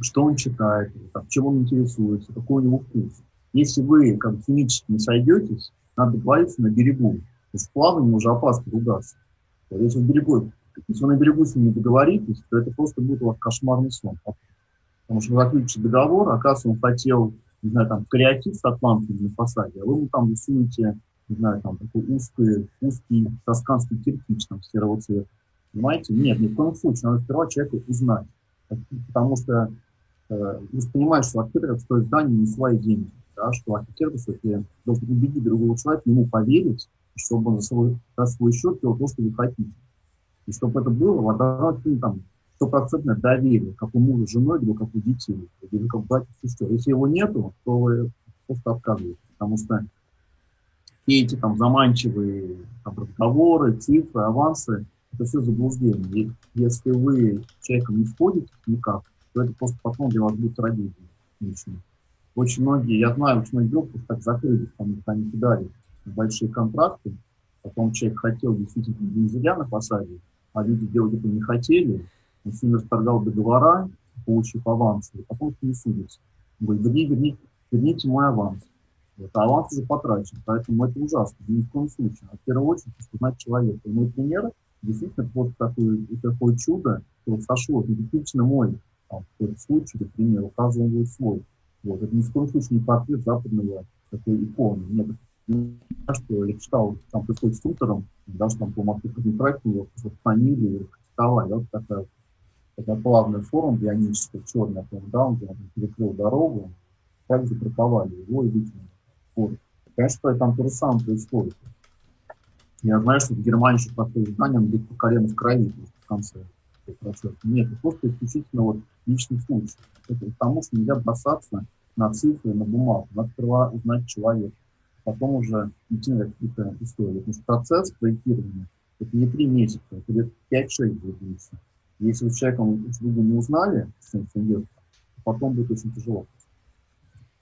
что он читает, там, чем он интересуется, какой у него вкус. Если вы как бы химически не сойдетесь, надо договориться на берегу. То есть в плавании уже опасно ругаться. Если, в берегу, если вы на берегу с ним не договоритесь, то это просто будет у вас кошмарный сон. Потому что вы заключите договор, оказывается, он хотел, не знаю, там, креатив с атлантами на фасаде, а вы ему там рисуете, не знаю, там, такой узкий, узкий тосканский кирпич там, серого цвета. Понимаете? Нет, ни в коем случае. Надо сперва человека узнать. Потому что э, вы понимаете, что архитектор стоит здание не свои деньги. Да, что архитектор все-таки должен убедить другого человека, ему поверить, чтобы он за свой, за свой счет делал то, что вы хотите. И чтобы это было, вода, там, стопроцентное доверие, как у мужа с женой, или как у детей, или как братьев и сестер. Если его нету, то вы просто отказываетесь, потому что все эти там заманчивые там, разговоры, цифры, авансы, это все заблуждение. И если вы человеком не входите никак, то это просто потом для вас будет трагедия лично. Очень многие, я знаю, очень многие группы так закрылись, потому что они кидали большие контракты, потом человек хотел действительно вензеля на фасаде, а люди делать это не хотели, ними расторгал договора, получив аванс, и потом с. Он говорит, верни, верни, верните мой аванс. Вот, а аванс уже потрачен, поэтому это ужасно, ни в коем случае. А в первую очередь узнать человека. И мой пример, действительно, вот такое, такое чудо, что сошло, это действительно мой там, случай, например, у свой. Вот, это ни в коем случае не портрет западного такой иконы. Нет, что я читал, там происходит с Тутером, даже там по маркетинговому проекту его фамилию критиковали. Вот такая это плавный форум бионический, черный даун, где он перекрыл дорогу, так запарковали его и выкинули. Вот. Конечно, там то же самое происходит. Я знаю, что в Германии еще проходит здание, он будет по колено в крови в конце процесса. Нет, это просто исключительно вот личный случай. Это потому что нельзя бросаться на цифры, на бумагу. Надо сперва узнать человека, потом уже идти на какие-то истории. Потому что процесс проектирования это не три месяца, это лет 5-6 будет. Если вы с человеком друг не узнали, идет, потом будет очень тяжело.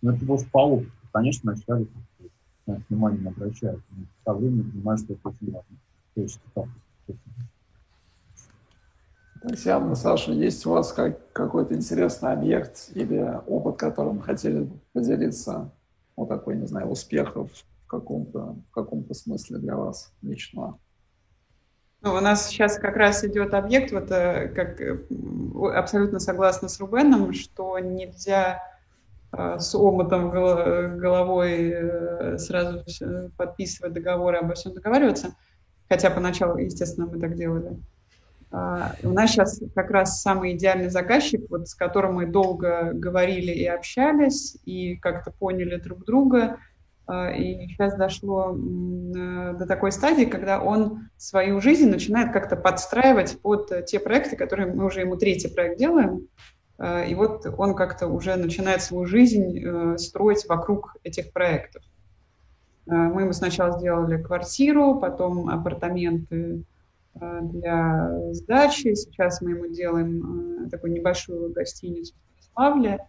Но это просто по. Конечно, вначале внимание не обращают. Но со временем понимаю, что это очень важно. То есть, так, Татьяна, Саша, есть у вас как, какой-то интересный объект или опыт, которым хотели поделиться? Вот такой, не знаю, успехов в каком-то в каком-то смысле для вас лично? Ну, у нас сейчас как раз идет объект, вот э, как э, абсолютно согласна с Рубеном, что нельзя э, с омутом головой сразу подписывать договоры, обо всем договариваться, хотя поначалу, естественно, мы так делали. А, у нас сейчас как раз самый идеальный заказчик, вот с которым мы долго говорили и общались, и как-то поняли друг друга, и сейчас дошло э, до такой стадии, когда он свою жизнь начинает как-то подстраивать под те проекты, которые мы уже ему третий проект делаем. А, и вот он как-то уже начинает свою жизнь э, строить вокруг этих проектов. А, мы ему сначала сделали квартиру, потом апартаменты для сдачи. Сейчас мы ему делаем такую небольшую гостиницу в Ярославле.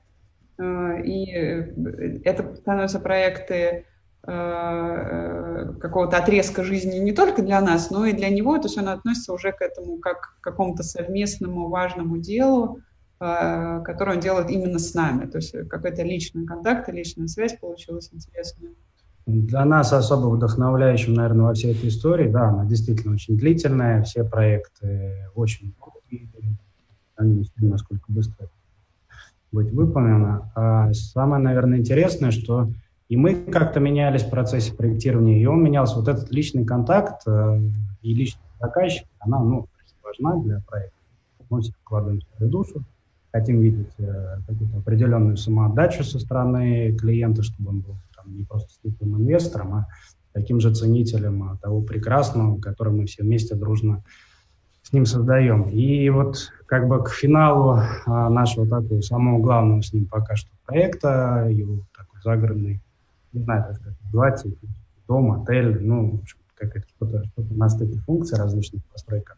И э, это становятся проекты Э, какого-то отрезка жизни не только для нас, но и для него. То есть он относится уже к этому как к какому-то совместному важному делу, э, которое он делает именно с нами. То есть какой-то личный контакт и личная связь получилась интересная. Для нас особо вдохновляющим, наверное, во всей этой истории, да, она действительно очень длительная, все проекты очень долгие, они насколько быстро быть выполнено. А самое, наверное, интересное, что и мы как-то менялись в процессе проектирования, и он менялся. Вот этот личный контакт э, и личный заказчик, она, ну, важна для проекта. Мы все вкладываем свою душу, хотим видеть э, какую-то определенную самоотдачу со стороны клиента, чтобы он был там, не просто слепым инвестором, а таким же ценителем того прекрасного, который мы все вместе дружно с ним создаем. И вот как бы к финалу а, нашего такого самого главного с ним пока что проекта, его такой загородный, не знаю, как сказать, назвать, дом, отель, ну, как это, что-то, что-то на стыке функций различных постройках.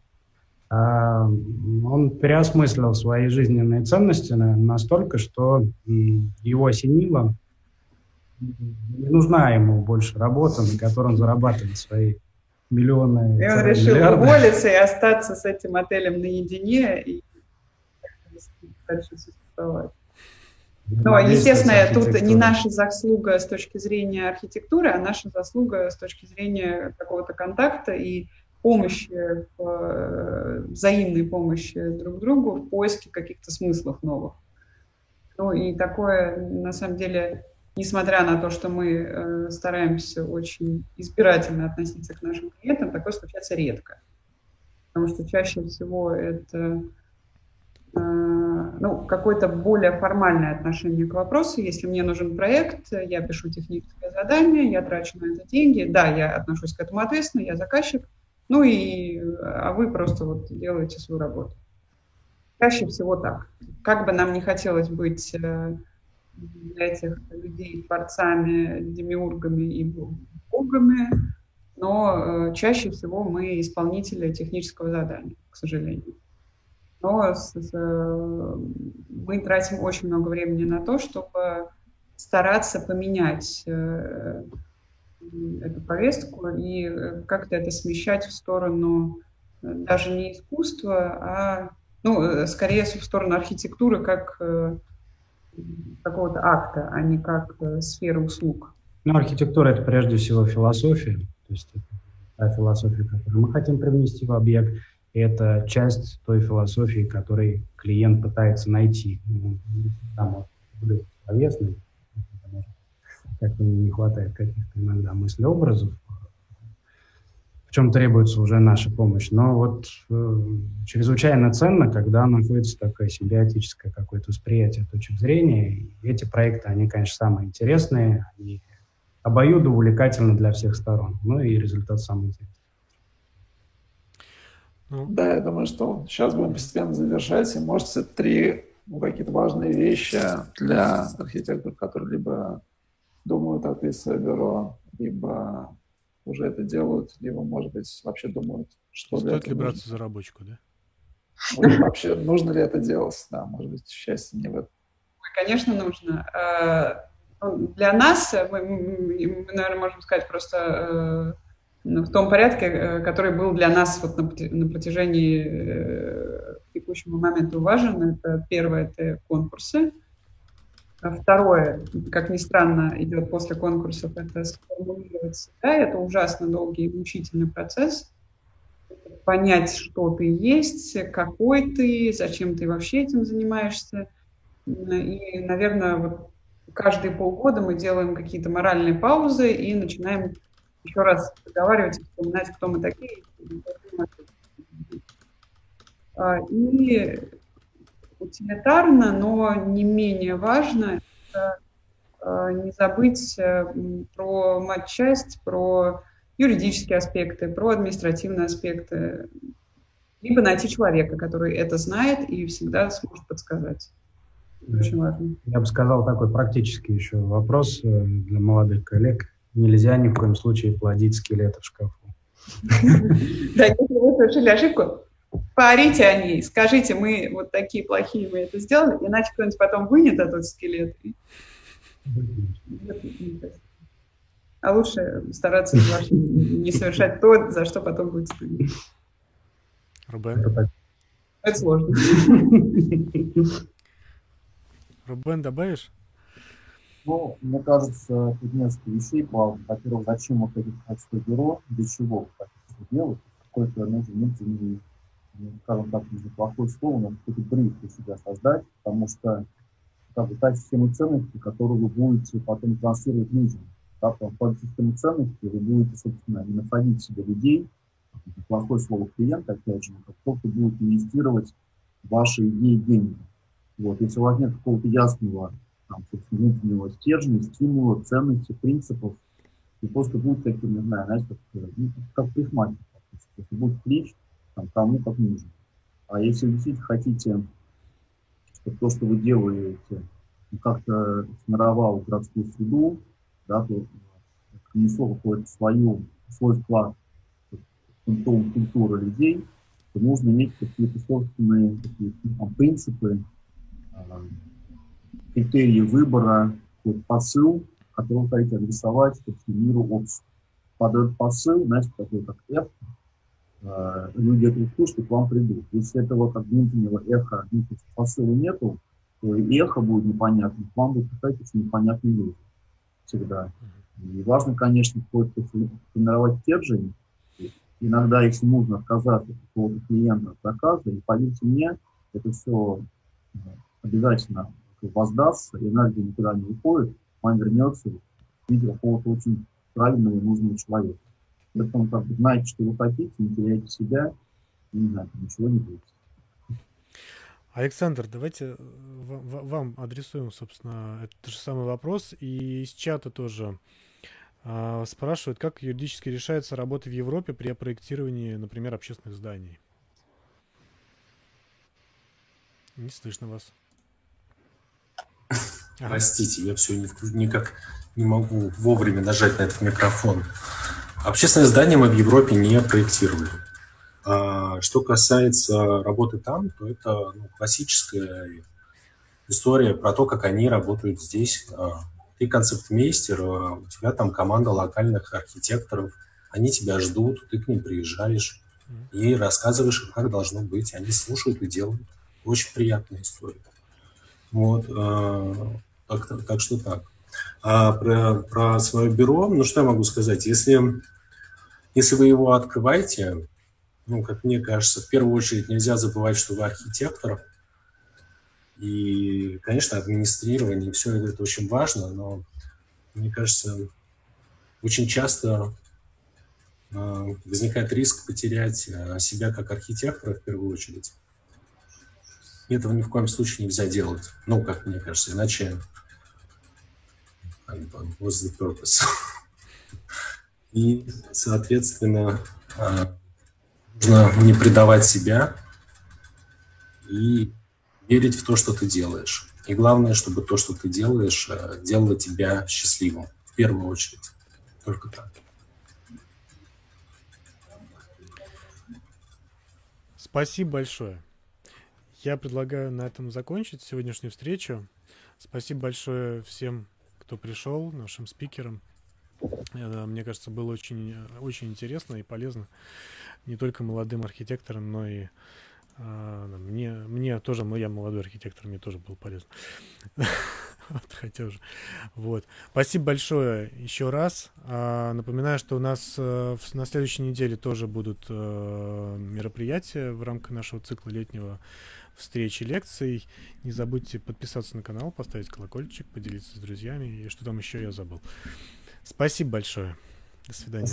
А, он переосмыслил свои жизненные ценности настолько, что его осенило, не нужна ему больше работа, на которой он зарабатывает свои миллионы. И он решил миллиарды. уволиться и остаться с этим отелем наедине и дальше существовать. Но, естественно, тут не наша заслуга с точки зрения архитектуры, а наша заслуга с точки зрения какого-то контакта и помощи, в, взаимной помощи друг другу в поиске каких-то смыслов новых. Ну и такое, на самом деле, несмотря на то, что мы э, стараемся очень избирательно относиться к нашим клиентам, такое случается редко. Потому что чаще всего это э, ну, какое-то более формальное отношение к вопросу. Если мне нужен проект, я пишу техническое задание, я трачу на это деньги. Да, я отношусь к этому ответственно, я заказчик. Ну и, а вы просто вот делаете свою работу. Чаще всего так. Как бы нам не хотелось быть э, для этих людей творцами, демиургами и богами, но э, чаще всего мы исполнители технического задания, к сожалению. Но с, с, э, мы тратим очень много времени на то, чтобы стараться поменять э, эту повестку и как-то это смещать в сторону даже не искусства, а ну, скорее в сторону архитектуры как какого-то акта, а не как э, сферы услуг. Ну, архитектура – это прежде всего философия, то есть это та философия, которую мы хотим привнести в объект, это часть той философии, которой клиент пытается найти. Ну, там словесный, как-то не хватает каких-то иногда мыслеобразов, в чем требуется уже наша помощь. Но вот э, чрезвычайно ценно, когда находится такое симбиотическое какое-то восприятие точек зрения. И эти проекты, они, конечно, самые интересные, они обоюдо увлекательны для всех сторон. Ну и результат самый интересный. Ну, да, я думаю, что сейчас будем постепенно завершать. И, может, это три ну, какие-то важные вещи для архитекторов, которые либо думают открыть свое бюро, либо уже это делают, либо, может быть, вообще думают, что Стоит ли браться нужно. за рабочку, да? Может, вообще, нужно ли это делать? Да, может быть, счастье не в этом. Конечно, нужно. А, ну, для нас, мы, мы, наверное, можем сказать просто э, ну, в том порядке, э, который был для нас вот на, на протяжении э, текущего момента важен. Это первое – это конкурсы. А второе, как ни странно, идет после конкурсов, это сформулировать себя. Это ужасно долгий и мучительный процесс. Понять, что ты есть, какой ты, зачем ты вообще этим занимаешься. И, наверное, вот каждые полгода мы делаем какие-то моральные паузы и начинаем еще раз разговаривать, вспоминать, кто мы такие. И утилитарно, но не менее важно это э, не забыть э, про матчасть, про юридические аспекты, про административные аспекты, либо найти человека, который это знает и всегда сможет подсказать. Очень важно. Я бы сказал такой практический еще вопрос э, для молодых коллег. Нельзя ни в коем случае плодить скелеты в шкафу. Да, если вы совершили ошибку, поорите о ней, скажите, мы вот такие плохие, мы это сделали, иначе кто-нибудь потом вынет этот скелет. А лучше стараться не совершать то, за что потом будет стыдно. Рубен? Это сложно. Рубен, добавишь? Ну, мне кажется, тут несколько вещей плавно. Во-первых, зачем вот это качество бюро, для чего это делать, какой-то нужен внутренний скажем так, неплохое слово, но какой-то бриф для себя создать, потому что как бы, та система ценностей, которую вы будете потом транслировать людям. Да, по системе ценностей вы будете, собственно, находить себе людей, плохое слово клиент, опять же, как кто-то будет инвестировать ваши идеи деньги. Вот, если у вас нет какого-то ясного там, внутреннего стержня, стимула, ценностей, принципов, и просто будет таким, не знаю, знаете, как, ну, как прихматер. Если будет клич, там, кому как нужно. А если вы действительно хотите, чтобы то, что вы делаете, как-то сформировало городскую среду, да, то внесло какой-то свою, свой вклад в культуру людей, то нужно иметь какие-то собственные такие, ну, там, принципы, э, критерии выбора, посыл, который вы хотите адресовать миру обществу. Под этот посыл, знаете, такой как F, люди эту слушают, к вам придут. Если этого как внутреннего эха, ну, посыла нету, то и эхо будет непонятно, к вам будут приходить очень непонятные люди всегда. И важно, конечно, формировать стержень. Иногда, если нужно отказаться от какого-то клиента от заказа, и поверьте мне, это все э, обязательно воздастся, энергия никуда не уходит, вам вернется в виде какого-то очень правильного и нужного человека. Поэтому как бы знаете, что вы хотите, не теряйте себя, и не знаю, ничего не будет. Александр, давайте э, вам адресуем, собственно, этот же самый вопрос. И из чата тоже э, спрашивают, как юридически решается работа в Европе при проектировании, например, общественных зданий. Не слышно вас. Простите, я все никак не могу вовремя нажать на этот микрофон. Общественное здание мы в Европе не проектировали. А что касается работы там, то это ну, классическая история про то, как они работают здесь. А, ты концепт-мейстер, а у тебя там команда локальных архитекторов, они тебя ждут, ты к ним приезжаешь и рассказываешь, как должно быть. Они слушают и делают. Очень приятная история. Вот. А, так, так что так. А про, про свое бюро, ну что я могу сказать? Если, если вы его открываете, ну, как мне кажется, в первую очередь нельзя забывать, что вы архитектор. И, конечно, администрирование, все это, очень важно, но мне кажется, очень часто э, возникает риск потерять э, себя как архитектора в первую очередь. И этого ни в коем случае нельзя делать. Ну, как мне кажется, иначе what's the purpose? И, соответственно, а, нужно не предавать себя и верить в то, что ты делаешь. И главное, чтобы то, что ты делаешь, а, делало тебя счастливым. В первую очередь. Только так. Спасибо большое. Я предлагаю на этом закончить сегодняшнюю встречу. Спасибо большое всем кто пришел, нашим спикерам. Мне кажется, было очень, очень интересно и полезно не только молодым архитекторам, но и а, мне, мне тоже, я молодой архитектор, мне тоже было полезно. вот, хотя уже. Вот. Спасибо большое еще раз. А, напоминаю, что у нас в, на следующей неделе тоже будут а, мероприятия в рамках нашего цикла летнего встречи, лекций. Не забудьте подписаться на канал, поставить колокольчик, поделиться с друзьями. И что там еще я забыл. Спасибо большое. До свидания.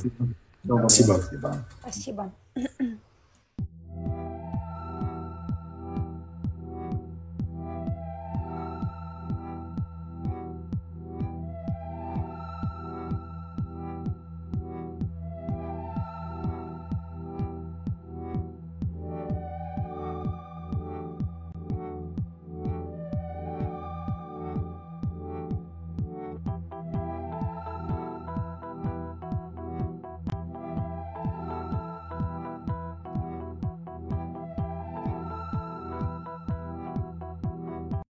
Спасибо. Спасибо. Спасибо.